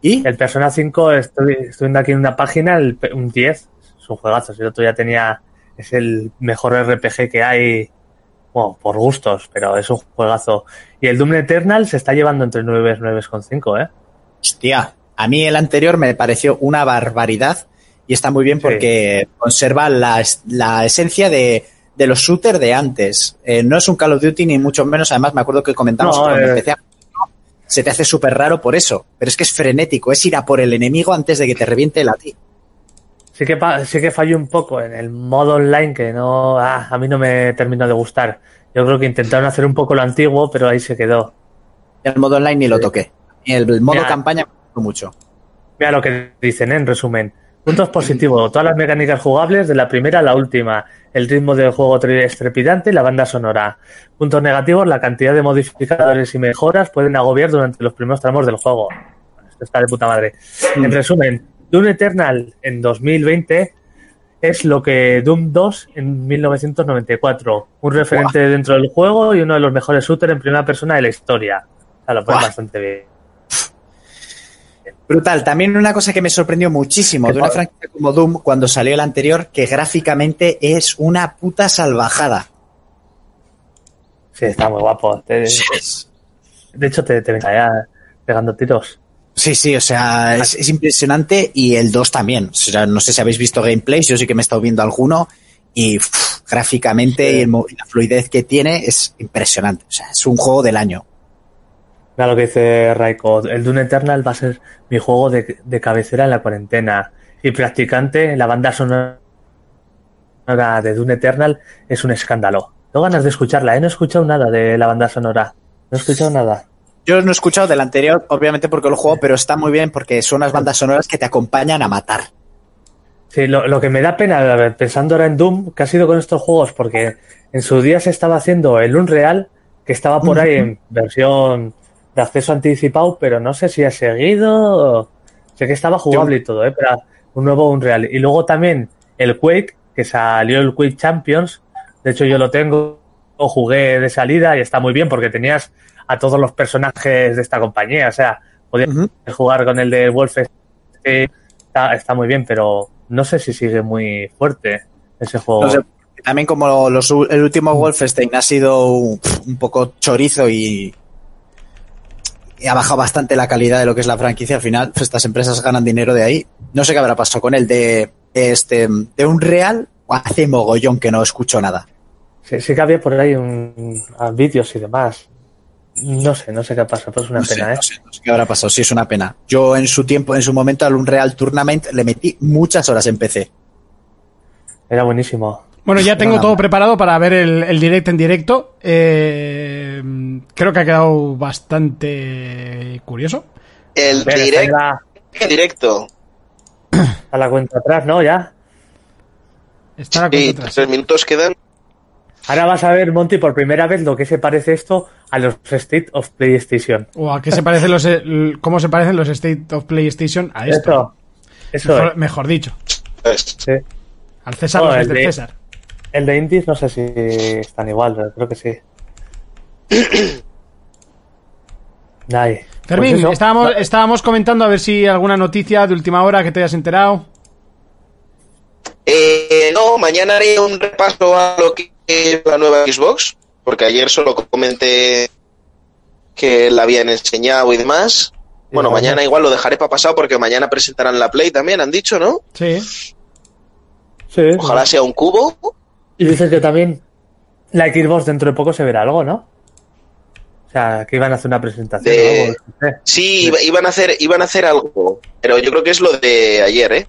¿Y? El Persona 5, estoy, estoy viendo aquí en una página, el un 10, es un juegazo. Si el otro ya tenía, es el mejor RPG que hay, bueno, por gustos, pero es un juegazo. Y el Doom Eternal se está llevando entre 9 y 9,5, ¿eh? Hostia, a mí el anterior me pareció una barbaridad y está muy bien porque conserva la, la esencia de, de los shooters de antes. Eh, no es un Call of Duty ni mucho menos, además me acuerdo que comentamos No, cuando eh. empecé a se te hace súper raro por eso, pero es que es frenético, es ir a por el enemigo antes de que te reviente el a ti. Sí que, sí que falló un poco en el modo online que no, ah, a mí no me terminó de gustar. Yo creo que intentaron hacer un poco lo antiguo, pero ahí se quedó. El modo online ni lo toqué. El, el modo Mira. campaña me gustó mucho. Mira lo que dicen, ¿eh? en resumen. Puntos positivos, todas las mecánicas jugables de la primera a la última, el ritmo del juego estrepidante y la banda sonora. Puntos negativos, la cantidad de modificadores y mejoras pueden agobiar durante los primeros tramos del juego. Esto está de puta madre. En resumen, Doom Eternal en 2020 es lo que Doom 2 en 1994. Un referente dentro del juego y uno de los mejores shooters en primera persona de la historia. O sea, lo Buah. bastante bien. Brutal. También una cosa que me sorprendió muchísimo ¿Qué de una franquicia como Doom cuando salió el anterior, que gráficamente es una puta salvajada. Sí, está muy guapo. Te- de hecho, te, te ven allá pegando tiros. Sí, sí, o sea, es, es impresionante y el 2 también. O sea, no sé si habéis visto gameplays, yo sí que me he estado viendo alguno y gráficamente y, el mo- y la fluidez que tiene es impresionante. O sea, es un juego del año. Mira lo que dice Raiko. El Dune Eternal va a ser mi juego de, de cabecera en la cuarentena. Y practicante, la banda sonora de Dune Eternal es un escándalo. Tengo ganas de escucharla, ¿eh? No he escuchado nada de la banda sonora. No he escuchado nada. Yo no he escuchado del anterior, obviamente porque lo juego, pero está muy bien porque son unas bandas sonoras que te acompañan a matar. Sí, lo, lo que me da pena, ver, pensando ahora en Doom, que ha sido con estos juegos, porque en su día se estaba haciendo el Unreal, que estaba por ahí en versión de acceso anticipado, pero no sé si ha seguido. Sé que estaba jugable y todo, ¿eh? pero un nuevo Unreal. Y luego también el Quake, que salió el Quake Champions. De hecho, yo lo tengo, lo jugué de salida y está muy bien porque tenías a todos los personajes de esta compañía. O sea, podías jugar con el de Wolfenstein. Está, está muy bien, pero no sé si sigue muy fuerte ese juego. No sé, también como los, el último Wolfenstein ha sido un, un poco chorizo y ha bajado bastante la calidad de lo que es la franquicia, al final pues, estas empresas ganan dinero de ahí. No sé qué habrá pasado con el de este de un real hace mogollón que no escucho nada. Sí, sí que había por ahí un, vídeos y demás. No sé, no sé qué pasa, pues es una No sé, pena, ¿eh? no sé, no sé qué habrá pasado, sí es una pena. Yo en su tiempo, en su momento al Unreal Tournament le metí muchas horas en PC. Era buenísimo. Bueno, ya tengo todo preparado para ver el, el directo en directo. Eh, creo que ha quedado bastante curioso. El direct, la, en directo. a la cuenta atrás, ¿no? Ya. Está la Sí, cuenta atrás. tres minutos quedan. Ahora vas a ver, Monty, por primera vez lo que se parece esto a los State of PlayStation. ¿O a qué se parecen los, el- cómo se parecen los State of PlayStation a esto? Eso, eso mejor, es. mejor dicho. Pues, Sí. Al César Oh, los el de- César. El de Indies no sé si están igual, pero creo que sí. Ay, Fermín, pues estábamos, estábamos comentando a ver si alguna noticia de última hora que te hayas enterado. Eh, no, mañana haré un repaso a lo que es la nueva Xbox, porque ayer solo comenté que la habían enseñado y demás. Bueno, mañana igual lo dejaré para pasado porque mañana presentarán la Play también, han dicho, ¿no? Sí. Sí. Ojalá sea un cubo. Y dices que también la Xbox dentro de poco se verá algo, ¿no? O sea, que iban a hacer una presentación De- o algo. no sé. Sí, iba- iban a hacer, iban a hacer algo, pero yo creo que es lo de ayer, ¿eh?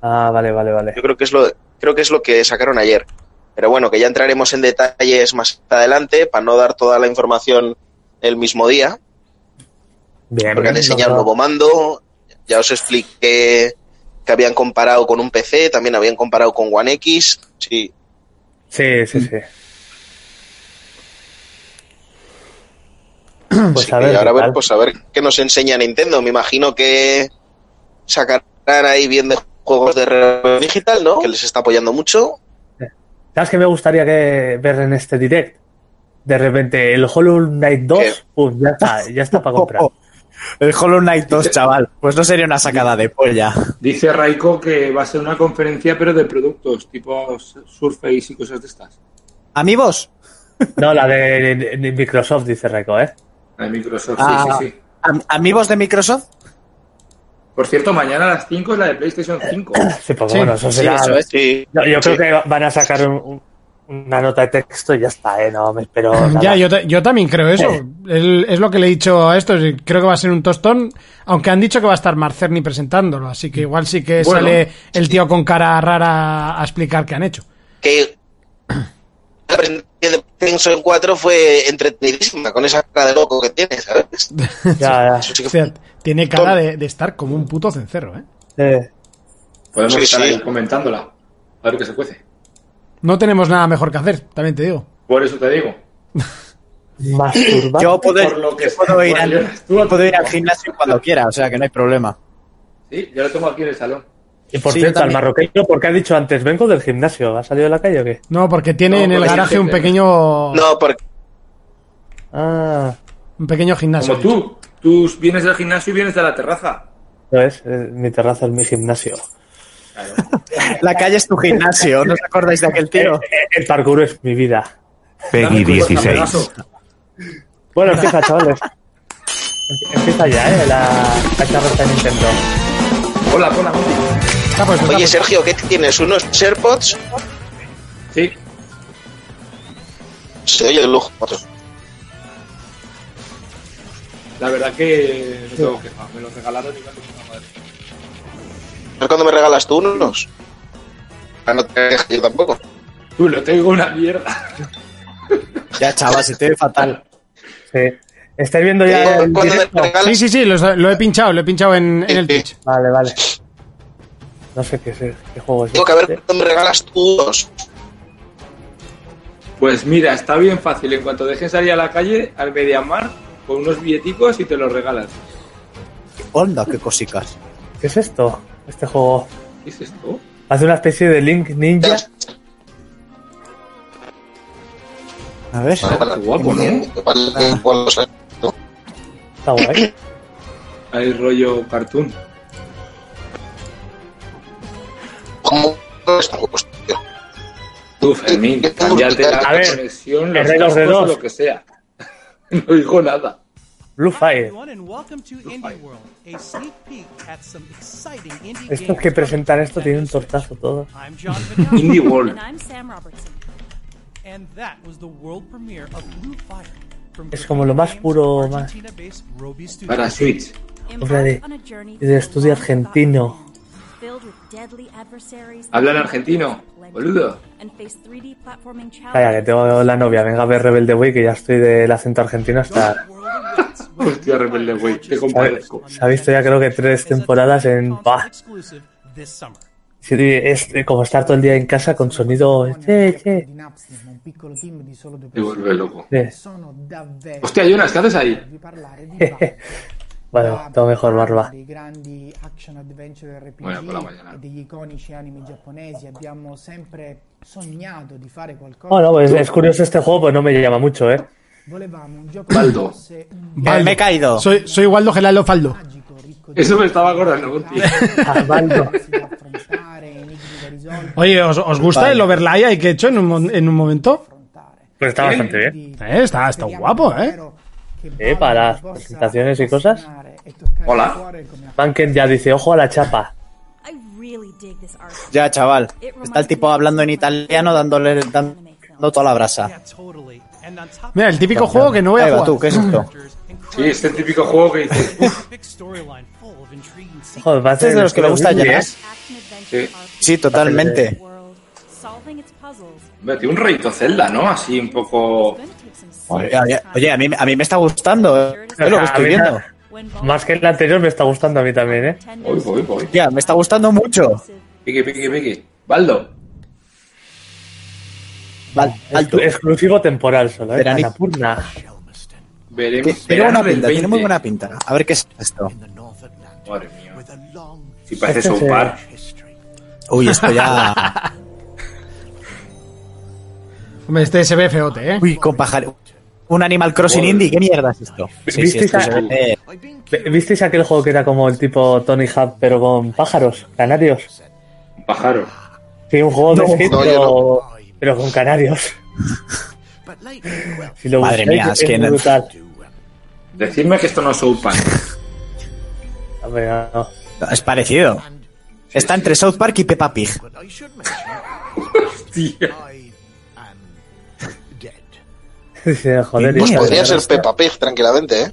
Ah, vale, vale, vale. Yo creo que es lo, creo que es lo que sacaron ayer. Pero bueno, que ya entraremos en detalles más adelante para no dar toda la información el mismo día, Bien, porque han enseñado el nuevo mando. Ya os expliqué que habían comparado con un PC, también habían comparado con One X. Sí, Sí, sí, sí. Pues a ver, ahora a qué ver, tal. pues a ver qué nos enseña Nintendo. Me imagino que sacarán ahí bien de juegos de realidad digital, ¿no? Que les está apoyando mucho. ¿Sabes qué me gustaría que ver en este direct? De repente, el Hollow Knight 2, ¿Qué? pum, ya está, ya está para comprar. El Hollow Knight 2, chaval. Pues no sería una sacada de polla. Dice Raiko que va a ser una conferencia, pero de productos, tipo Surface y cosas de estas. ¿Amigos? No, la de, de- de Microsoft, dice Reco, ¿eh? La de Microsoft, Ah, sí, sí, sí. am- ¿Amigos de Microsoft? Por cierto, mañana a las 5 es la de PlayStation 5. Sí, pues Sí, bueno, eso sí, será. eso es. Sí. Yo creo Sí. que van a sacar un- un- una nota de texto y ya está, ¿eh? No me espero. nada. Ya, yo, yo también creo eso. El- es lo que le he dicho a esto. Creo que va a ser un tostón. Aunque han dicho que va a estar Mark Cerny presentándolo. Así que igual sí que Bueno. sale el tío con cara rara a explicar qué han hecho. Que la presentación de PlayStation 4 fue entretenidísima con esa cara de loco que tiene, ¿sabes? Ya, ya. Eso sí que O sea, tiene cara de, de estar como un puto cencerro, ¿eh? Eh, Podemos Sí, estar sí. ahí comentándola. A ver qué se cuece. No tenemos nada mejor que hacer, también te digo. Por eso te digo. masturbar. Yo puedo, Por lo que yo puedo ir, al, tu puedo ir al gimnasio cuando quiera, o sea que no hay problema. Sí, yo lo tengo aquí en el salón. Y por Sí, yo cierto, al también. marroqueño, ¿por qué ha dicho antes? Vengo del gimnasio. ¿Ha salido de la calle o qué? No, porque tiene No, en el porque garaje un pequeño, No, porque Ah, un pequeño gimnasio. Como tú. Tú vienes del gimnasio y vienes de la terraza. no es. Eh, Mi terraza es mi gimnasio. La calle es tu gimnasio, ¿no os acordáis de aquel Eh, tío? eh, el parkour es mi vida. Peggy Dame tu 16. Pegaso. Bueno, empieza, chavales. Empie- Empieza ya, ¿eh? La, la charla de Nintendo. Hola, hola, puesto, está Oye. Sergio, ¿qué tienes? ¿Unos AirPods? Sí. Se oye de lujo. La verdad que no tengo queja. Me los regalaron y me ver cuándo me regalas tú unos. Ah, no te dejes yo tampoco. Tú, lo tengo una mierda. Ya, chaval, se te ve fatal. Sí. ¿Estáis viendo ya Eh, el regalas? Sí, sí, sí, lo, lo he pinchado, lo he pinchado en, en el Twitch. Vale, vale. No sé qué, es, qué juego es. Tengo que ver este. cuándo me regalas tú unos. Pues mira, está bien fácil. En cuanto dejen salir a la calle, al Mediamar, con unos billeticos y te los regalan. Onda, qué cosicas. ¿Qué es esto? Este juego ¿Qué es esto? hace una especie de Link Ninja. A ver. Está guapo. Está guay. Hay rollo cartoon. ¿Cómo? Tú, Fermín, cámbiate la A ver, conexión, los R2D2. cascos o lo que sea. No digo nada. Blue Fire. everyone, and welcome to Indie World, a sneak peek at some exciting indie Estos que presentan esto tienen un tortazo todo. Indie World. And I'm Sam Robertson. and that was the world premiere of Blue Fire. from Es como lo más puro, más. Para Switch. Hombre, de, estudio argentino. filled with deadly adversaries Habla en argentino, boludo. and face 3D platforming Calla, que tengo la novia. Venga a ver Rebelde Way, que ya estoy del acento argentino hasta. Hostia, rebelde, güey. Te Se ha, compadezco. se ha visto ya creo que tres temporadas en. Bah, sí, es como estar todo el día en casa con sonido. Che, che. Te vuelve loco. Sí. Hostia, Jonas, ¿qué haces ahí? Bueno, todo mejor barba. Buona per la mañana. e Bueno, pues es curioso este juego, pues no me llama mucho, ¿eh? Volevamo un gioco Baldo. un Baldo. me he caído. Soy, soy Waldo Gelalo Faldo. Eso me estaba acordando. Ah, Baldo. Oye, ¿os, os gusta el overlay ahí que he hecho en un, en un momento? Pues está bastante bien. Eh, está, está guapo, ¿eh? Sí, para las presentaciones y cosas. e Hola. Banken ya dice, ojo a la chapa. Ya, chaval. Está el tipo hablando en italiano dándole dando toda la brasa. Mira, el típico juego que no voy a jugar. tú, ¿qué es esto? Sí, este típico juego que dices. Joder, parece es de los que le gusta a Ghibli. Jonas. Action adventure Sí. Sí, totalmente. tiene un rollito Zelda, ¿no? Así un poco... Oye, a mí, a mí me está gustando. ¿eh? Es lo que estoy viendo. Más que el anterior me está gustando a mí también, ¿eh? Voy, voy, voy. Ya, me está gustando mucho. Pique, pique, pique. Baldo. Vale, alto. Exclusivo temporal solo, ¿eh? Annapurna. Veremos. Tiene buena pinta, tiene muy 20. buena pinta. A ver qué es esto. Madre mía. Si parece Este South se- Park. Uy, esto ya. Hombre, este se ve feote, ¿eh? Uy, con pajar... Un Animal Crossing indie, ¿qué mierda es esto? Sí, sí, ¿Visteis, esto a- se ve- ¿Visteis aquel juego que era como el tipo Tony Hawk, pero con pájaros, canarios? Pájaro. Sí, un juego de skate, no, pero, pero con canarios. Si lo Madre buscáis, mía, es que no- brutal. Decidme que esto no es South Park. Hombre, no, no. Es parecido. Está entre South Park y Peppa Pig. Joder, Pues podría ser Peppa Pig, tranquilamente, ¿eh?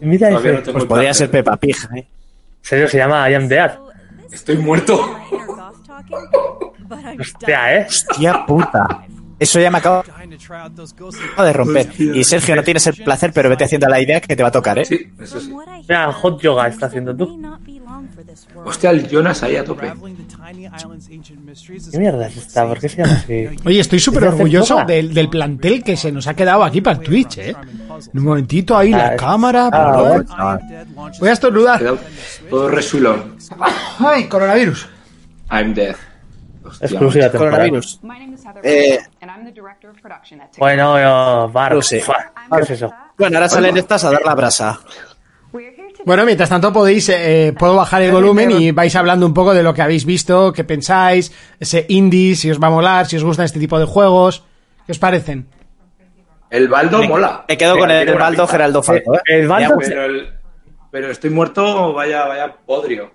Mira no Pues podría ser Peppa Pig. ¿eh? En serio, se llama I Am Dead. Estoy muerto. Hostia, ¿eh? Hostia puta. Eso ya me acabo de romper. Y Sergio, no tienes el placer, pero vete haciendo la idea que te va a tocar, ¿eh? Sí, eso sí. Mira, hot yoga está haciendo tú. Hostia, el Jonas ahí a tope. ¿Qué mierda es esta? ¿Por qué se llama así? Oye, estoy súper ¿Desde hace orgulloso del, del plantel que se nos ha quedado aquí para el Twitch, ¿eh? Un momentito ahí, la Ah, cámara. ah. Voy a estornudar. Todo resulón. Ay, coronavirus. I'm dead. Exclusiva. Coronavirus. Eh, Bueno, yo, bar. No sé. Fua, ¿Qué es eso? Bueno, ahora salen estas a dar la brasa. Bueno, mientras tanto podéis, eh, puedo bajar el volumen y vais hablando un poco de lo que habéis visto, qué pensáis, ese indie, si os va a molar, si os gustan este tipo de juegos, ¿qué os parecen? El Baldo mola. Me quedo con el Baldo pinta. Geraldo Falco, ¿eh? El Baldo, Pero, el- pero estoy muerto, vaya, vaya podrio.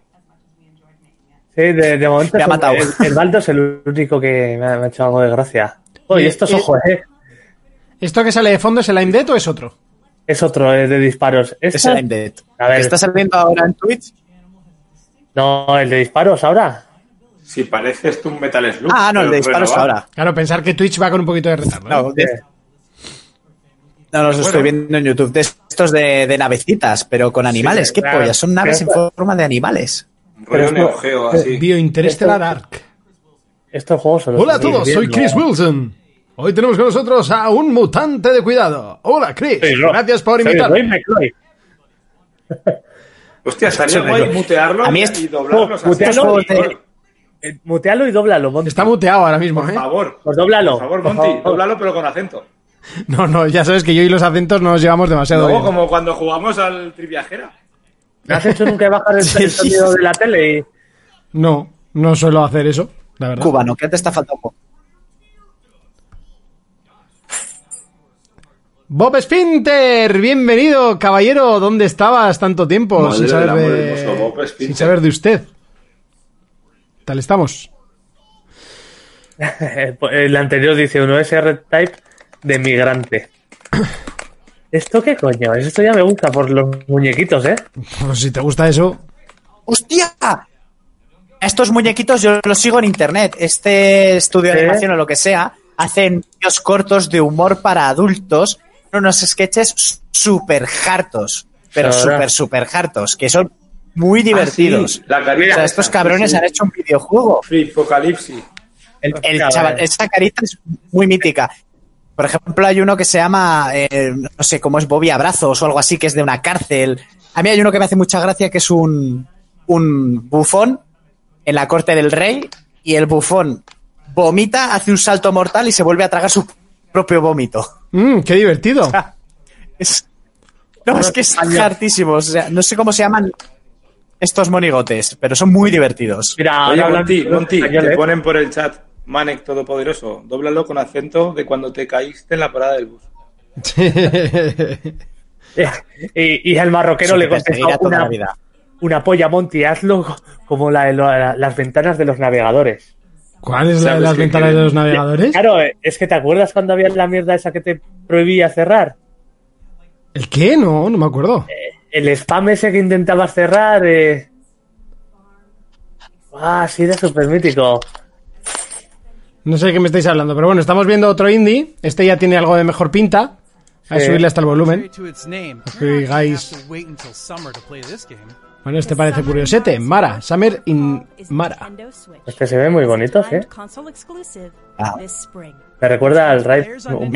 Sí, de, de momento Me ha es el- matado. El, el Baldo es el único que me ha, me ha hecho algo de gracia. Oye, Y- estos y- ojos, ¿eh? ¿Esto que sale de fondo es el I'm Dead o es otro? Es otro eh, de disparos. Es el I'm Dead. A ver, ¿Está saliendo ahora en Twitch? no, el de disparos ahora. Si pareces tú un Metal Slug. Ah, no, el de disparos renovado. ahora. Claro, pensar que Twitch va con un poquito de retardo. ¿eh? No, de- no los estoy viendo en YouTube. De estos de, de navecitas, pero con animales. ¿Qué claro. pollas? Son naves en forma de animales. Rollo Pero Neo no- Geo, así. Bio Interstellar Arc. Estos juegos son los Hola a todos, soy. Chris Wilson. Hoy tenemos con nosotros a un mutante de cuidado. Hola, Chris. Gracias por invitarme. Hostia, estaría guay mutearlo A mí es- y doblarlos así. Mutealo juegos y- de- eh, mutealo y doblalo, Monty. Está muteado ahora mismo, Por ¿eh? favor. Pues doblalo. Por favor, por Monty, favor. doblalo pero con acento. No, no, ya sabes que yo y los acentos no nos llevamos demasiado Luego, bien. como cuando jugamos al Triviajera. ¿Me has hecho nunca bajar el, Sí. el sonido de la tele? Y... No, no suelo hacer eso, la verdad. Cubano, ¿qué te está faltando? Bob Spinter, bienvenido, caballero. ¿Dónde estabas tanto tiempo Madre sin saber de, hermoso, Bob Spinter. sin saber de usted? Tal estamos. El anterior dice uno SR Type de migrante. ¿Esto qué coño? es? Esto ya me gusta por los muñequitos, ¿eh? Pues si te gusta eso, ¡Hostia! Estos muñequitos yo los sigo en internet. Este estudio de ¿Eh? animación o lo que sea hacen vídeos cortos de humor para adultos, unos sketches súper hartos, pero súper, súper hartos, que son muy divertidos. Ah, sí, la carita o sea, estos cabrones sí. han hecho un videojuego. Free Apocalipsis. El, el chaval, esa carita es muy mítica. Por ejemplo, hay uno que se llama, eh, no sé cómo es, Bobby Abrazos o algo así, que es de una cárcel. A mí hay uno que me hace mucha gracia, que es un, un bufón en la corte del rey y el bufón vomita, hace un salto mortal y se vuelve a tragar su propio vómito. Mm, qué divertido. Es, no, es que es hartísimo. O sea, no sé cómo se llaman estos monigotes, pero son muy divertidos. Mira, Oye, Monty, Monty, te ¿eh? ponen por el chat Manek Todopoderoso. Dóblalo con acento de cuando te caíste en la parada del bus. y, y el marroquero Eso le toda una, la vida. una polla, Monty, hazlo como la de la- las ventanas de los navegadores. ¿Cuál es la de ¿Sabes las ventanas de los navegadores? Claro, eh, es que te acuerdas cuando había la mierda esa que te prohibía cerrar. ¿El qué? No, no me acuerdo. El spam ese que intentabas cerrar. Eh... Ah, sí, era súper mítico. No sé de qué me estáis hablando, pero bueno, estamos viendo otro indie. Este ya tiene algo de mejor pinta. Voy a Sí. subirle hasta el volumen. que digáis- Bueno, este parece curiosete. Mara, Summer in Mara. Este se ve muy bonito, exclusive Ah. Me recuerda al Raid Players un poco.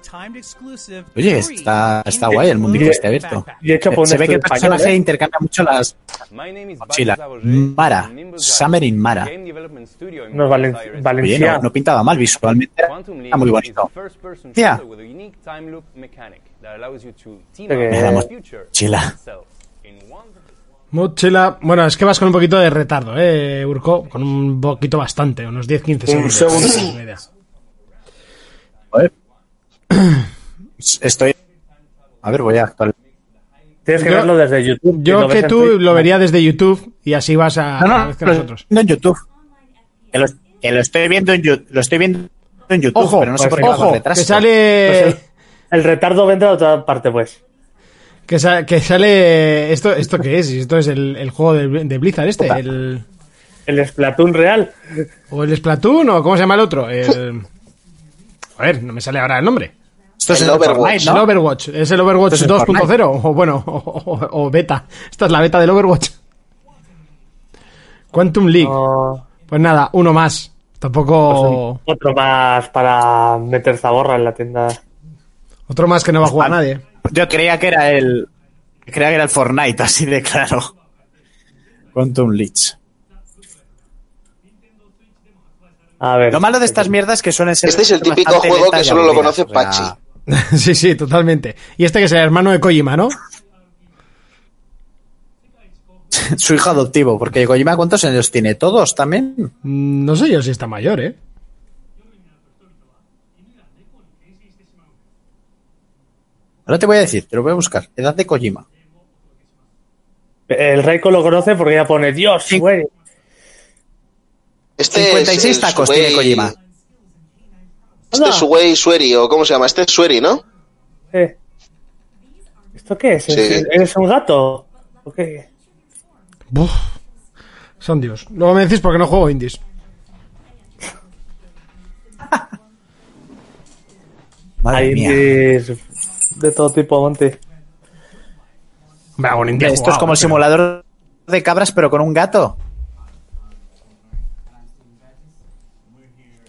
Timed exclusive Oye, está, está guay el mundito Blue este abierto. Y hecho por un Se ve que el español, personaje ¿eh? intercambia mucho las mochilas. Mara, Summer in Mara. Unos valen- Oye, valencianos. no, no pintaba mal visualmente. Era muy bonito. Tía. Mochila. Mochila. Bueno, es que vas con un poquito de retardo, ¿eh, Urco? Con un poquito bastante, unos 10-15 Un segundos. segundo. Idea. Joder. Estoy. A ver, voy a actualizar. Tienes que Yo- verlo desde YouTube. Yo que tú lo vería desde YouTube y así vas a, No, que nosotros. no en YouTube. Que lo, que lo estoy viendo en YouTube. Lo estoy viendo en YouTube, Ojo, pero no sé por qué ojo, que sale... Pues el, retardo vendrá de otra parte, pues. Que, sa- que sale. ¿Esto, ¿Esto qué es? Esto es el, el juego de, de Blizzard, este. Opa. El, El Splatoon real. o el Splatoon, o ¿cómo se llama el otro? El. A ver, no me sale ahora el nombre. Esto es El el Overwatch, Fortnite, Es el ¿no? Overwatch. Es el Overwatch Esto es el 2.0. O bueno, o, o- o beta. Esta es la beta del Overwatch. Quantum League. No, Pues nada, uno más. Tampoco. otro más para meter zaborra en la tienda. Otro más que no va a jugar Ah. nadie. Yo creía que era el. Creía que era el Fortnite, así de claro. Quantum Leech. A ver. Lo malo de estas mierdas es que suelen ser. Este es el típico juego que solo lo conoce o sea, Pachi. sí, sí, totalmente. Y este que es el hermano de Kojima, ¿no? Su hijo adoptivo, porque Kojima, ¿cuántos años tiene? ¿Todos también? Mm, No sé yo si está mayor, ¿eh? Ahora te voy a decir, te lo voy a buscar. Edad de Kojima. El Reiko lo conoce porque ya pone Dios, güey. Este 56 es tacos Suwei- tiene Kojima. Este es Suwei Sueri, o ¿cómo se llama? Este es Sueri, ¿no? Eh. ¿Esto qué es? Sí. ¿Es- ¿Eres un gato? ¿O qué? Buf. Son Dios. Luego me decís porque no juego indies. Madre Hay mía. indies de todo tipo, un indie Esto es como el pero- simulador de cabras, pero con un gato.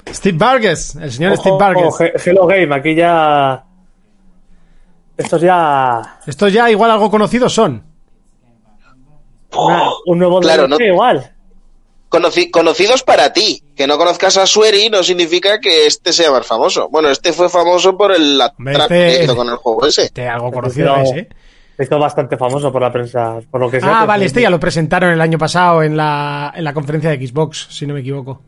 Steve Vargas, el señor Ojo, Steve Vargas. ojo, Hello Game, aquí ya. Estos ya. Estos ya igual algo conocidos son. una- un nuevo Claro, DLC no- igual. Conoci- conocidos para ti. Que no conozcas a Sueri no significa que este sea más famoso. Bueno, este fue famoso por el atraco este- con el juego ese. Este algo conocido es, ¿eh? Esto bastante famoso por la prensa, por lo que sea. Ah, que vale, es- este ya lo presentaron el año pasado en la, en la conferencia de Xbox, si no me equivoco.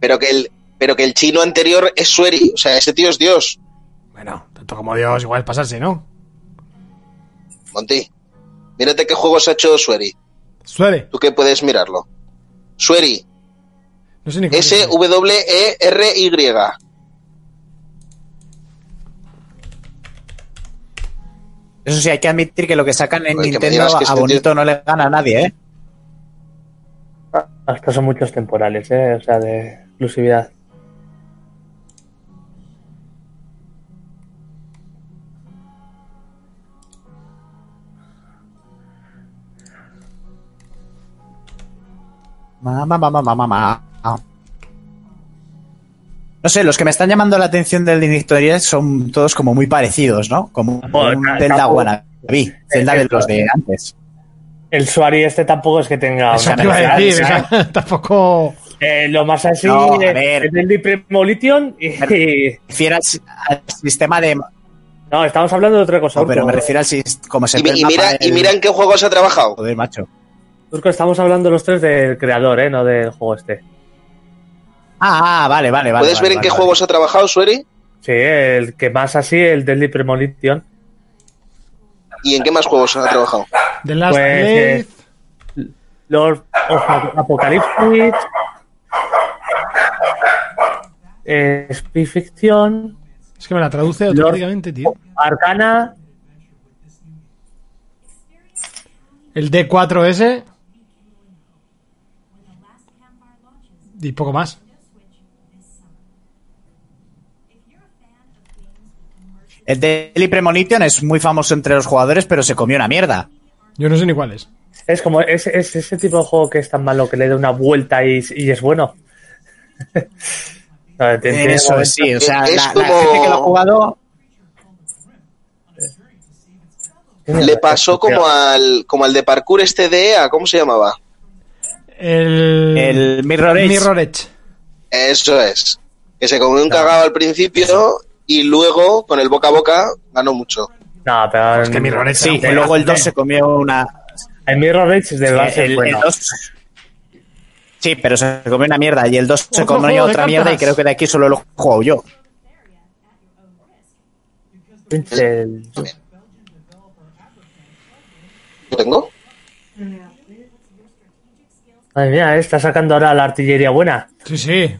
Pero que el, pero que el chino anterior es Sueri. O sea, ese tío es Dios. Bueno, tanto como Dios, igual es pasarse, ¿no? Monty, mírate qué juegos ha hecho Sueri. Suele. Tú que puedes mirarlo. Sueri. No sé ni. S-W-E-R-Y. Eso sí, hay que admitir que lo que sacan en Oye, Nintendo a bonito no le gana a nadie, ¿eh? Ah, Estos son muchos temporales, ¿eh? O sea, de exclusividad. Mamá, mamá, mamá, mamá. No sé, los que me están llamando la atención del Directorio son todos como muy parecidos, ¿no? Como Joder, un Zelda wannabe. Zelda de los de antes. El Suari este tampoco es que tenga. Eso una te iba a decir, ¿sabes? o sea, tampoco... Eh, lo más así No, a ver. es el Premolition y, y- Refiero al, si- al sistema de... No, estamos hablando de otra cosa. No, pero me refiero al sistema... Se Y, y mira, y mira en qué juegos ha trabajado. Joder, macho. Urco, estamos hablando los tres del creador, ¿eh? No del juego este. Ah, ah, vale, vale, vale. ¿Puedes vale, ver en qué vale. juegos ha trabajado Sueri? Sí, el que más así, el Deadly Premonition. ¿Y en qué más juegos ha trabajado? The Last Pues, Blade... eh, Lord of Apocalypse. Eh, Speed Fiction. Es que me la traduce automáticamente, tío. Arcana. El D4S... Y poco más. El Daily Premonition es muy famoso entre los jugadores, pero se comió una mierda. Yo no sé ni cuál es. Es como es, es ese tipo de juego que es tan malo que le da una vuelta y, y es bueno. Eso momentos- sí, o sea, Es la, gente que lo ha jugado. Le pasó como al, como al de parkour este de EA, ¿cómo se llamaba? El, El Mirror Edge. Mirror Edge. Eso es. Que se comió un cagado al principio y luego, con el boca a boca, ganó mucho. No, pero. Es que Mirror Edge Sí, y luego el juegazo, 2 se comió una. El Mirror Edge de Sí, base es el, bueno. el 2. Sí, pero se comió una mierda. Y el 2 se comió juego de otra mierda. Y creo que de aquí solo lo he jugado yo. El- ¿Lo tengo? Madre mía, ¿eh? está sacando ahora la artillería buena. Sí, sí.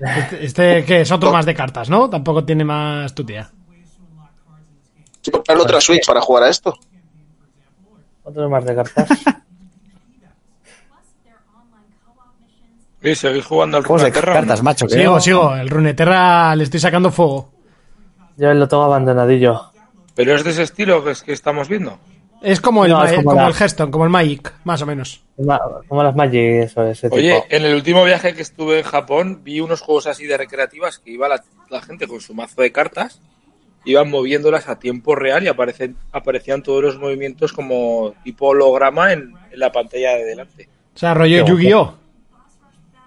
Este, este, ¿qué? Es otro más de cartas, ¿no? Tampoco tiene más tu tía. Sí, comprar otra Switch para jugar a esto. Otro más de cartas. Sí, seguís jugando al Runeterra, cartas, ¿no? macho. que Sigo, no. sigo. El Runeterra le estoy sacando fuego. Yo lo tengo abandonadillo. Pero es de ese estilo que, es que estamos viendo. Es como el, No, es como como la- el Hearthstone, como el Magic, más o menos. Como las Magic, eso, ese Oye, tipo. en el último viaje que estuve en Japón vi unos juegos así de recreativas que iba la, la gente con su mazo de cartas, iban moviéndolas a tiempo real y aparecen, aparecían todos los movimientos como tipo holograma en, en la pantalla de delante. O sea, rollo Yu-Gi-Oh!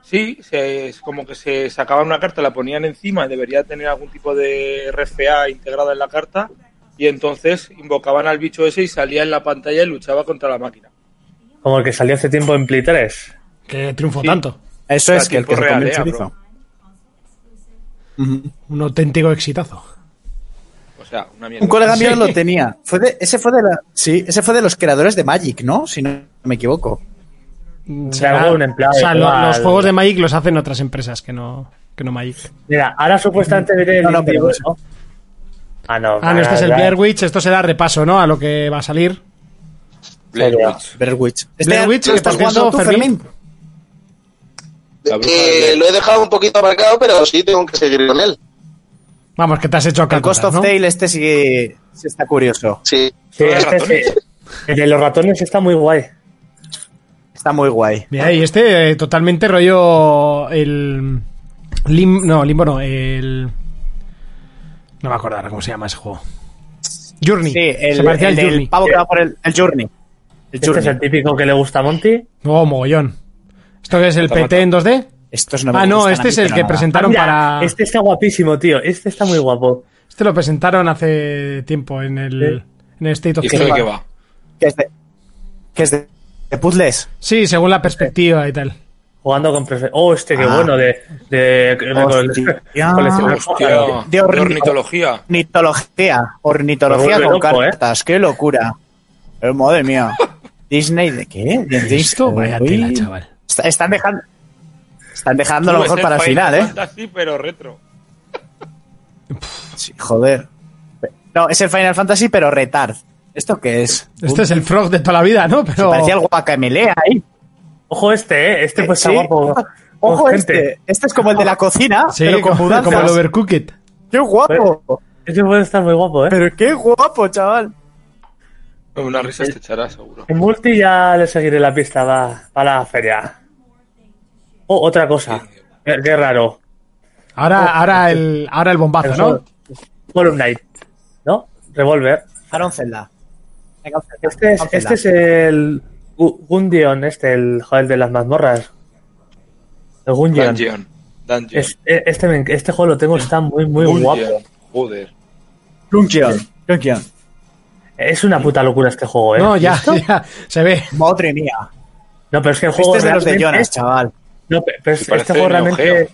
Sí, se- es como que se sacaban una carta, la ponían encima, debería tener algún tipo de RFA integrada en la carta y entonces invocaban al bicho ese y salía en la pantalla y luchaba contra la máquina. Como el que salió hace tiempo en Play 3. Que triunfó Sí. tanto. Eso es que el que se comió real, eh. Un auténtico exitazo. O sea, una mierda. Un colega mío Sí. lo tenía. Fue de, ese fue de la, sí, ese fue de los creadores de Magic, ¿no? Si no me equivoco. Empleado o sea, de lo- jugar los al- juegos de Magic los hacen otras empresas que no, que no Magic. Mira, ahora supuestamente viene el No, no, indie, pero- ¿no? Ah, no. Ah, no, este es el Blair Witch, esto será repaso, ¿no? A lo que va a salir. Blair. Witch. Blair Witch. Este Blair Witch, ¿lo que estás jugando tú, Fermín. Eh, lo he dejado un poquito aparcado, pero sí tengo que seguir con él. Vamos, que te has hecho El Ghost calcular, of ¿no? Tale este sí, sí está curioso. Sí. Sí, ¿Los este. El de los ratones está muy guay. Está muy guay. Mira, y este eh, totalmente rollo el lim, no, limbo no, el no me acuerdo ahora cómo se llama ese juego. Journey. Sí, el, se parecía el Journey. pavo que va por el, el Journey. El Este Journey. es el típico que le gusta a Monty. Oh, mogollón. ¿Esto qué es el PT en 2D? Estos no me ah, no, este es el que nada. presentaron Ah, mira, para Este está guapísimo, tío. Este está muy guapo. este lo presentaron hace tiempo en el en el State of ¿Y esto de Play. qué va? ¿Qué es de, qué es de, de puzzles? Sí, según la perspectiva y tal. Jugando con Oh, este qué Ah. bueno de, de, de- Hostia. coleccionar Hostia, cosas. de de orni- ornitología. Ornitología. Ornitología con ¿eh? cartas. ¡Qué locura! Eh, madre mía. Disney, ¿de qué? ¿De Disney? Esto, vaya tela, chaval. Está- están dejando... Están dejando lo mejor para el final, ¿eh? Fantasy, pero retro. Sí, joder. No, es el Final Fantasy, pero retard. ¿Esto qué es? Este es el frog de toda la vida, ¿no? Pero Parecía el Guacamele ahí. Ojo este, ¿eh? Este pues Sí. está guapo. Ojo este. gente. Este es como el de la cocina, sí, pero con como, el Overcooked. ¡Qué guapo! Este puede estar muy guapo, ¿eh? Pero qué guapo, chaval. Una risa te echará, seguro. En multi ya le seguiré la pista va, para la feria. Oh, otra cosa. Qué, qué raro. Ahora, ahora el ahora el bombazo, El ¿no? Hollow Knight. ¿No? Revolver. Aaron Zelda. Venga, Este es, este es el Gundion, este, el joder de las mazmorras. El Gundion. Dungeon. Dungeon. Es- eh, este, este juego lo tengo, está muy, muy Dungeon. guapo. Joder. Dungeon. Dungeon. Es una puta locura este juego, ¿eh? No, ya, ya, se ve. Madre mía. No, pero es que el juego Este es de los de Jonas, chaval. No, pe- pero es- este juego realmente Geo.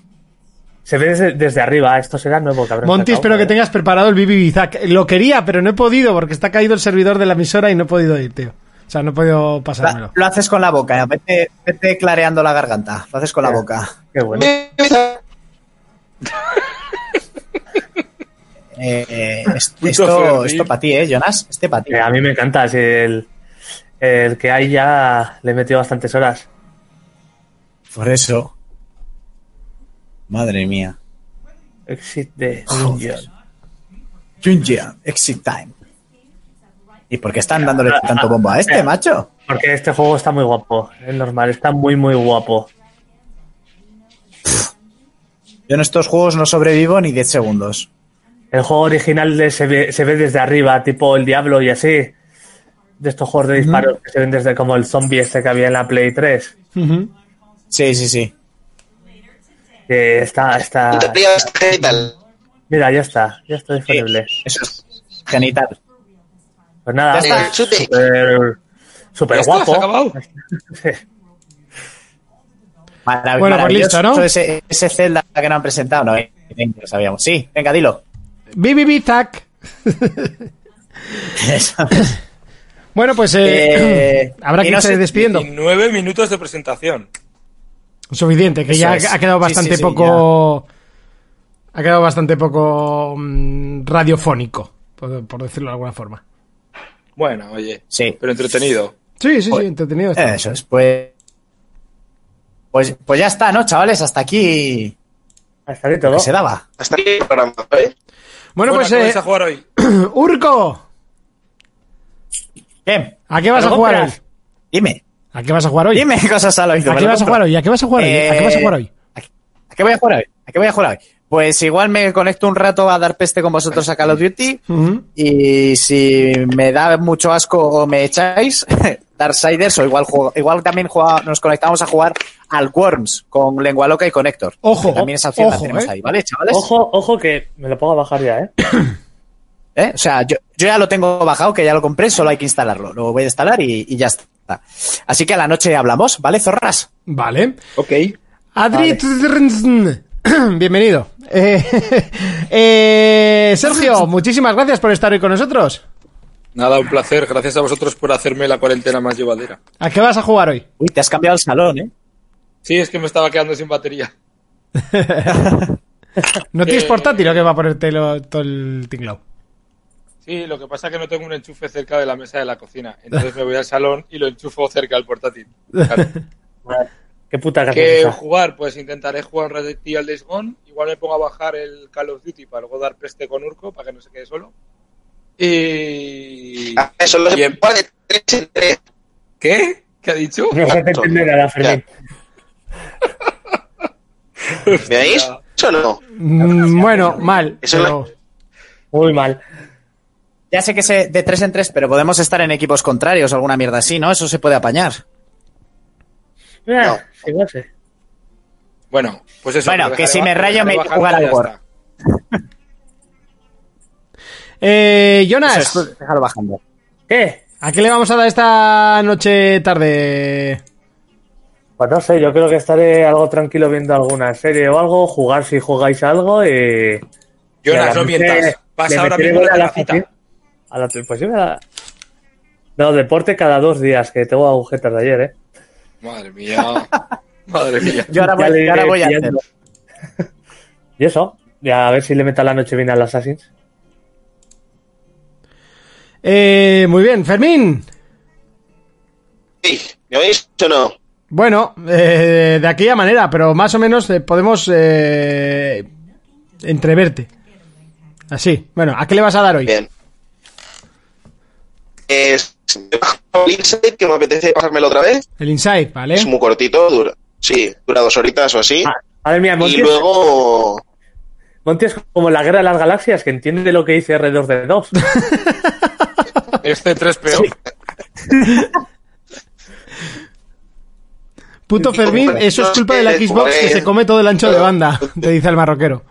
se ve desde, desde arriba. Esto será nuevo, cabrón. Monty, espero que tengas preparado el Bibi Bizac. Lo quería, pero no he podido porque está caído el servidor de la emisora y no he podido ir, tío. O sea, no he podido Lo, pasármelo. lo haces con la boca, vete, vete clareando la garganta. Lo haces con la boca. Qué bueno. Eh, eh, esto esto para ti, ¿eh, Jonas? Este para ti. Eh, a mí me encanta. si el, el que hay ya le he metido bastantes horas. Por eso. Madre mía. Exit de Joder. Junjian, Exit Time. ¿Y por qué están dándole tanto bombo a este, macho? Porque este juego está muy guapo. Es normal, está muy, muy guapo. Yo en estos juegos no sobrevivo ni 10 segundos. El juego original de- se, ve, se ve desde arriba, tipo el Diablo y así. De estos juegos de disparos que se ven desde como el zombie este que había en la Play 3. Sí, sí, sí. Que está, está. genital. Mira, ya está, ya está disponible. Eso es genital. Pues nada, Ya está. pues, súper súper ¿Ya está? guapo. ¿Se ha acabado? Marav- Bueno, pues listo, ¿no? Ese, ese Zelda que no han presentado, no, eh, lo sabíamos. Sí, venga, dilo. Bibi tac. Bueno, pues eh, Eh, habrá que no irse sé- despidiendo. 19 minutos de presentación. Suficiente, que Eso ya es. ha quedado bastante sí, sí, poco. Ha quedado bastante poco radiofónico, por, por decirlo de alguna forma. Bueno, oye, Sí. pero entretenido. Sí, sí, Pues- sí, entretenido. está. Eso es, pues. Pues, pues ya está, ¿no, chavales? Hasta aquí Hasta lo todo. se daba. Hasta aquí el programa, ¿eh? Bueno, pues, ¿qué vais eh, a jugar hoy? Urco, ¿Qué? ¿a qué vas a ¿Lo jugar hoy? Dime. ¿A qué vas a jugar hoy? Dime cosas al oído. ¿A qué vas a jugar hoy? ¿A qué vas a jugar hoy? ¿A qué vas a jugar hoy? ¿A qué voy a jugar hoy? ¿A qué voy a jugar hoy? Pues igual me conecto un rato a dar peste con vosotros a Call of Duty. Y si me da mucho asco o me echáis, Darksiders o igual juego, igual también juega- nos conectamos a jugar al Worms con Lengua Loca y Connector. Ojo, Que también esa opción la ojo, tenemos eh. ahí, ¿vale, chavales? Ojo, ojo que me lo pongo a bajar ya, ¿eh? ¿Eh? O sea, yo, yo ya lo tengo bajado, que ya lo compré, solo hay que instalarlo. Lo voy a instalar y, y ya está. Así que a la noche hablamos, ¿vale, zorras? Vale. Ok. Adri, bienvenido. Eh, eh, Sergio, muchísimas gracias por estar hoy con nosotros. Nada, un placer. Gracias a vosotros por hacerme la cuarentena más llevadera. ¿A qué vas a jugar hoy? Uy, te has cambiado el salón, ¿eh? Sí, es que me estaba quedando sin batería. ¿No tienes Eh, portátil o qué va a ponerte lo- todo el tinglao? Sí, lo que pasa es que no tengo un enchufe cerca de la mesa de la cocina. Entonces me voy al salón y lo enchufo cerca del portátil. Claro. Qué puta que ¿Qué jugar? Pues intentaré jugar un ratito al Days Gone. Igual me pongo a bajar el Call of Duty para luego dar peste con Urco para que no se quede solo. Y... Ah, Eso lo y se de 3 en 3. ¿Qué? ¿Qué ha dicho? No se te entiende nada, Fermín. ¿Me oís? Eso no. Mm, bueno, mal. Eso pero- Muy mal. Ya sé que sé de 3 en 3, pero podemos estar en equipos contrarios o alguna mierda así, ¿no? Eso se puede apañar. Ah, no sé. Bueno, pues eso. Bueno, lo que si me bajar, rayo me a jugar al. Eh, Jonas, Eso es, déjalo bajando. ¿Qué? ¿a qué le vamos a dar esta noche tarde? Pues no sé, yo creo que estaré algo tranquilo viendo alguna serie o algo, jugar si jugáis algo y... Jonas, no mientas. le Pasa ahora mismo a la la terracita. oficina. A la, pues sí, me da- No, deporte cada dos días, que tengo agujetas de ayer, ¿eh? Madre mía. Madre mía. Yo ahora voy, ahora voy a hacer. pillando. Y eso, ya a ver si le meto la noche bien al Assassin's. Eh, muy bien, Fermín. Sí, ¿Me oís o no? Bueno, eh, de aquella manera, pero más o menos eh, podemos eh, entreverte. Así. Bueno, ¿a qué le vas a dar hoy? Bien. Es el Insight, que me apetece pasármelo otra vez. El Insight, ¿vale? Es muy cortito, dura, sí, dura dos horitas o así. Ah, madre mía, Monty, y es- luego... Monty es como la guerra de las galaxias, que entiende lo que dice R2D2. Este 3PO. Puto Fermín, eso es culpa de la Xbox que se come todo el ancho de banda, te dice el marroquero.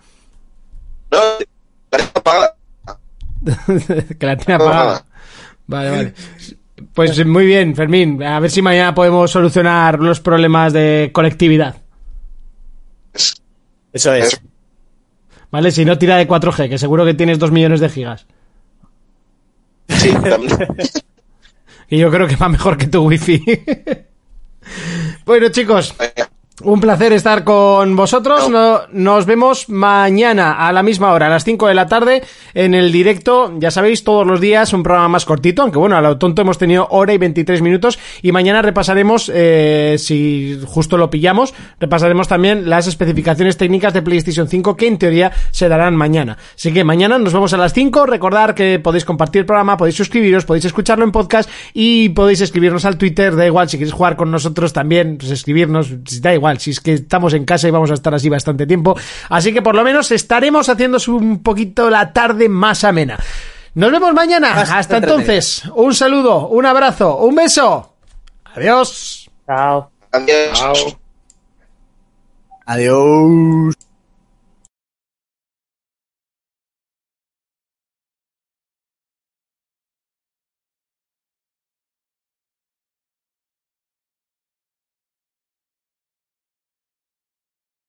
No, la tengo apagada. que la tiene apagada. Vale, vale. Pues muy bien, Fermín. A ver si mañana podemos solucionar los problemas de conectividad. Eso es. ¿Vale? Si no, tira de 4G, que seguro que tienes 2 millones de gigas. Sí, también. Y yo creo que va mejor que tu wifi. bueno, chicos, un placer estar con vosotros. No- nos vemos mañana a la misma hora, a las 5 de la tarde, en el directo. Ya sabéis, todos los días un programa más cortito, aunque bueno, a lo tonto hemos tenido hora y 23 minutos. Y mañana repasaremos, eh, si justo lo pillamos, repasaremos también las especificaciones técnicas de PlayStation 5 que en teoría se darán mañana. Así que mañana nos vemos a las 5. Recordar que podéis compartir el programa, podéis suscribiros, podéis escucharlo en podcast y podéis escribirnos al Twitter. Da igual, si queréis jugar con nosotros también, pues escribirnos, da igual normal, si es que estamos en casa y vamos a estar así bastante tiempo. Así que por lo menos estaremos haciéndose un poquito la tarde más amena. Nos vemos mañana. Hasta entretenida. entonces, un saludo, un abrazo, un beso. Adiós. Chao. Adiós. Adiós.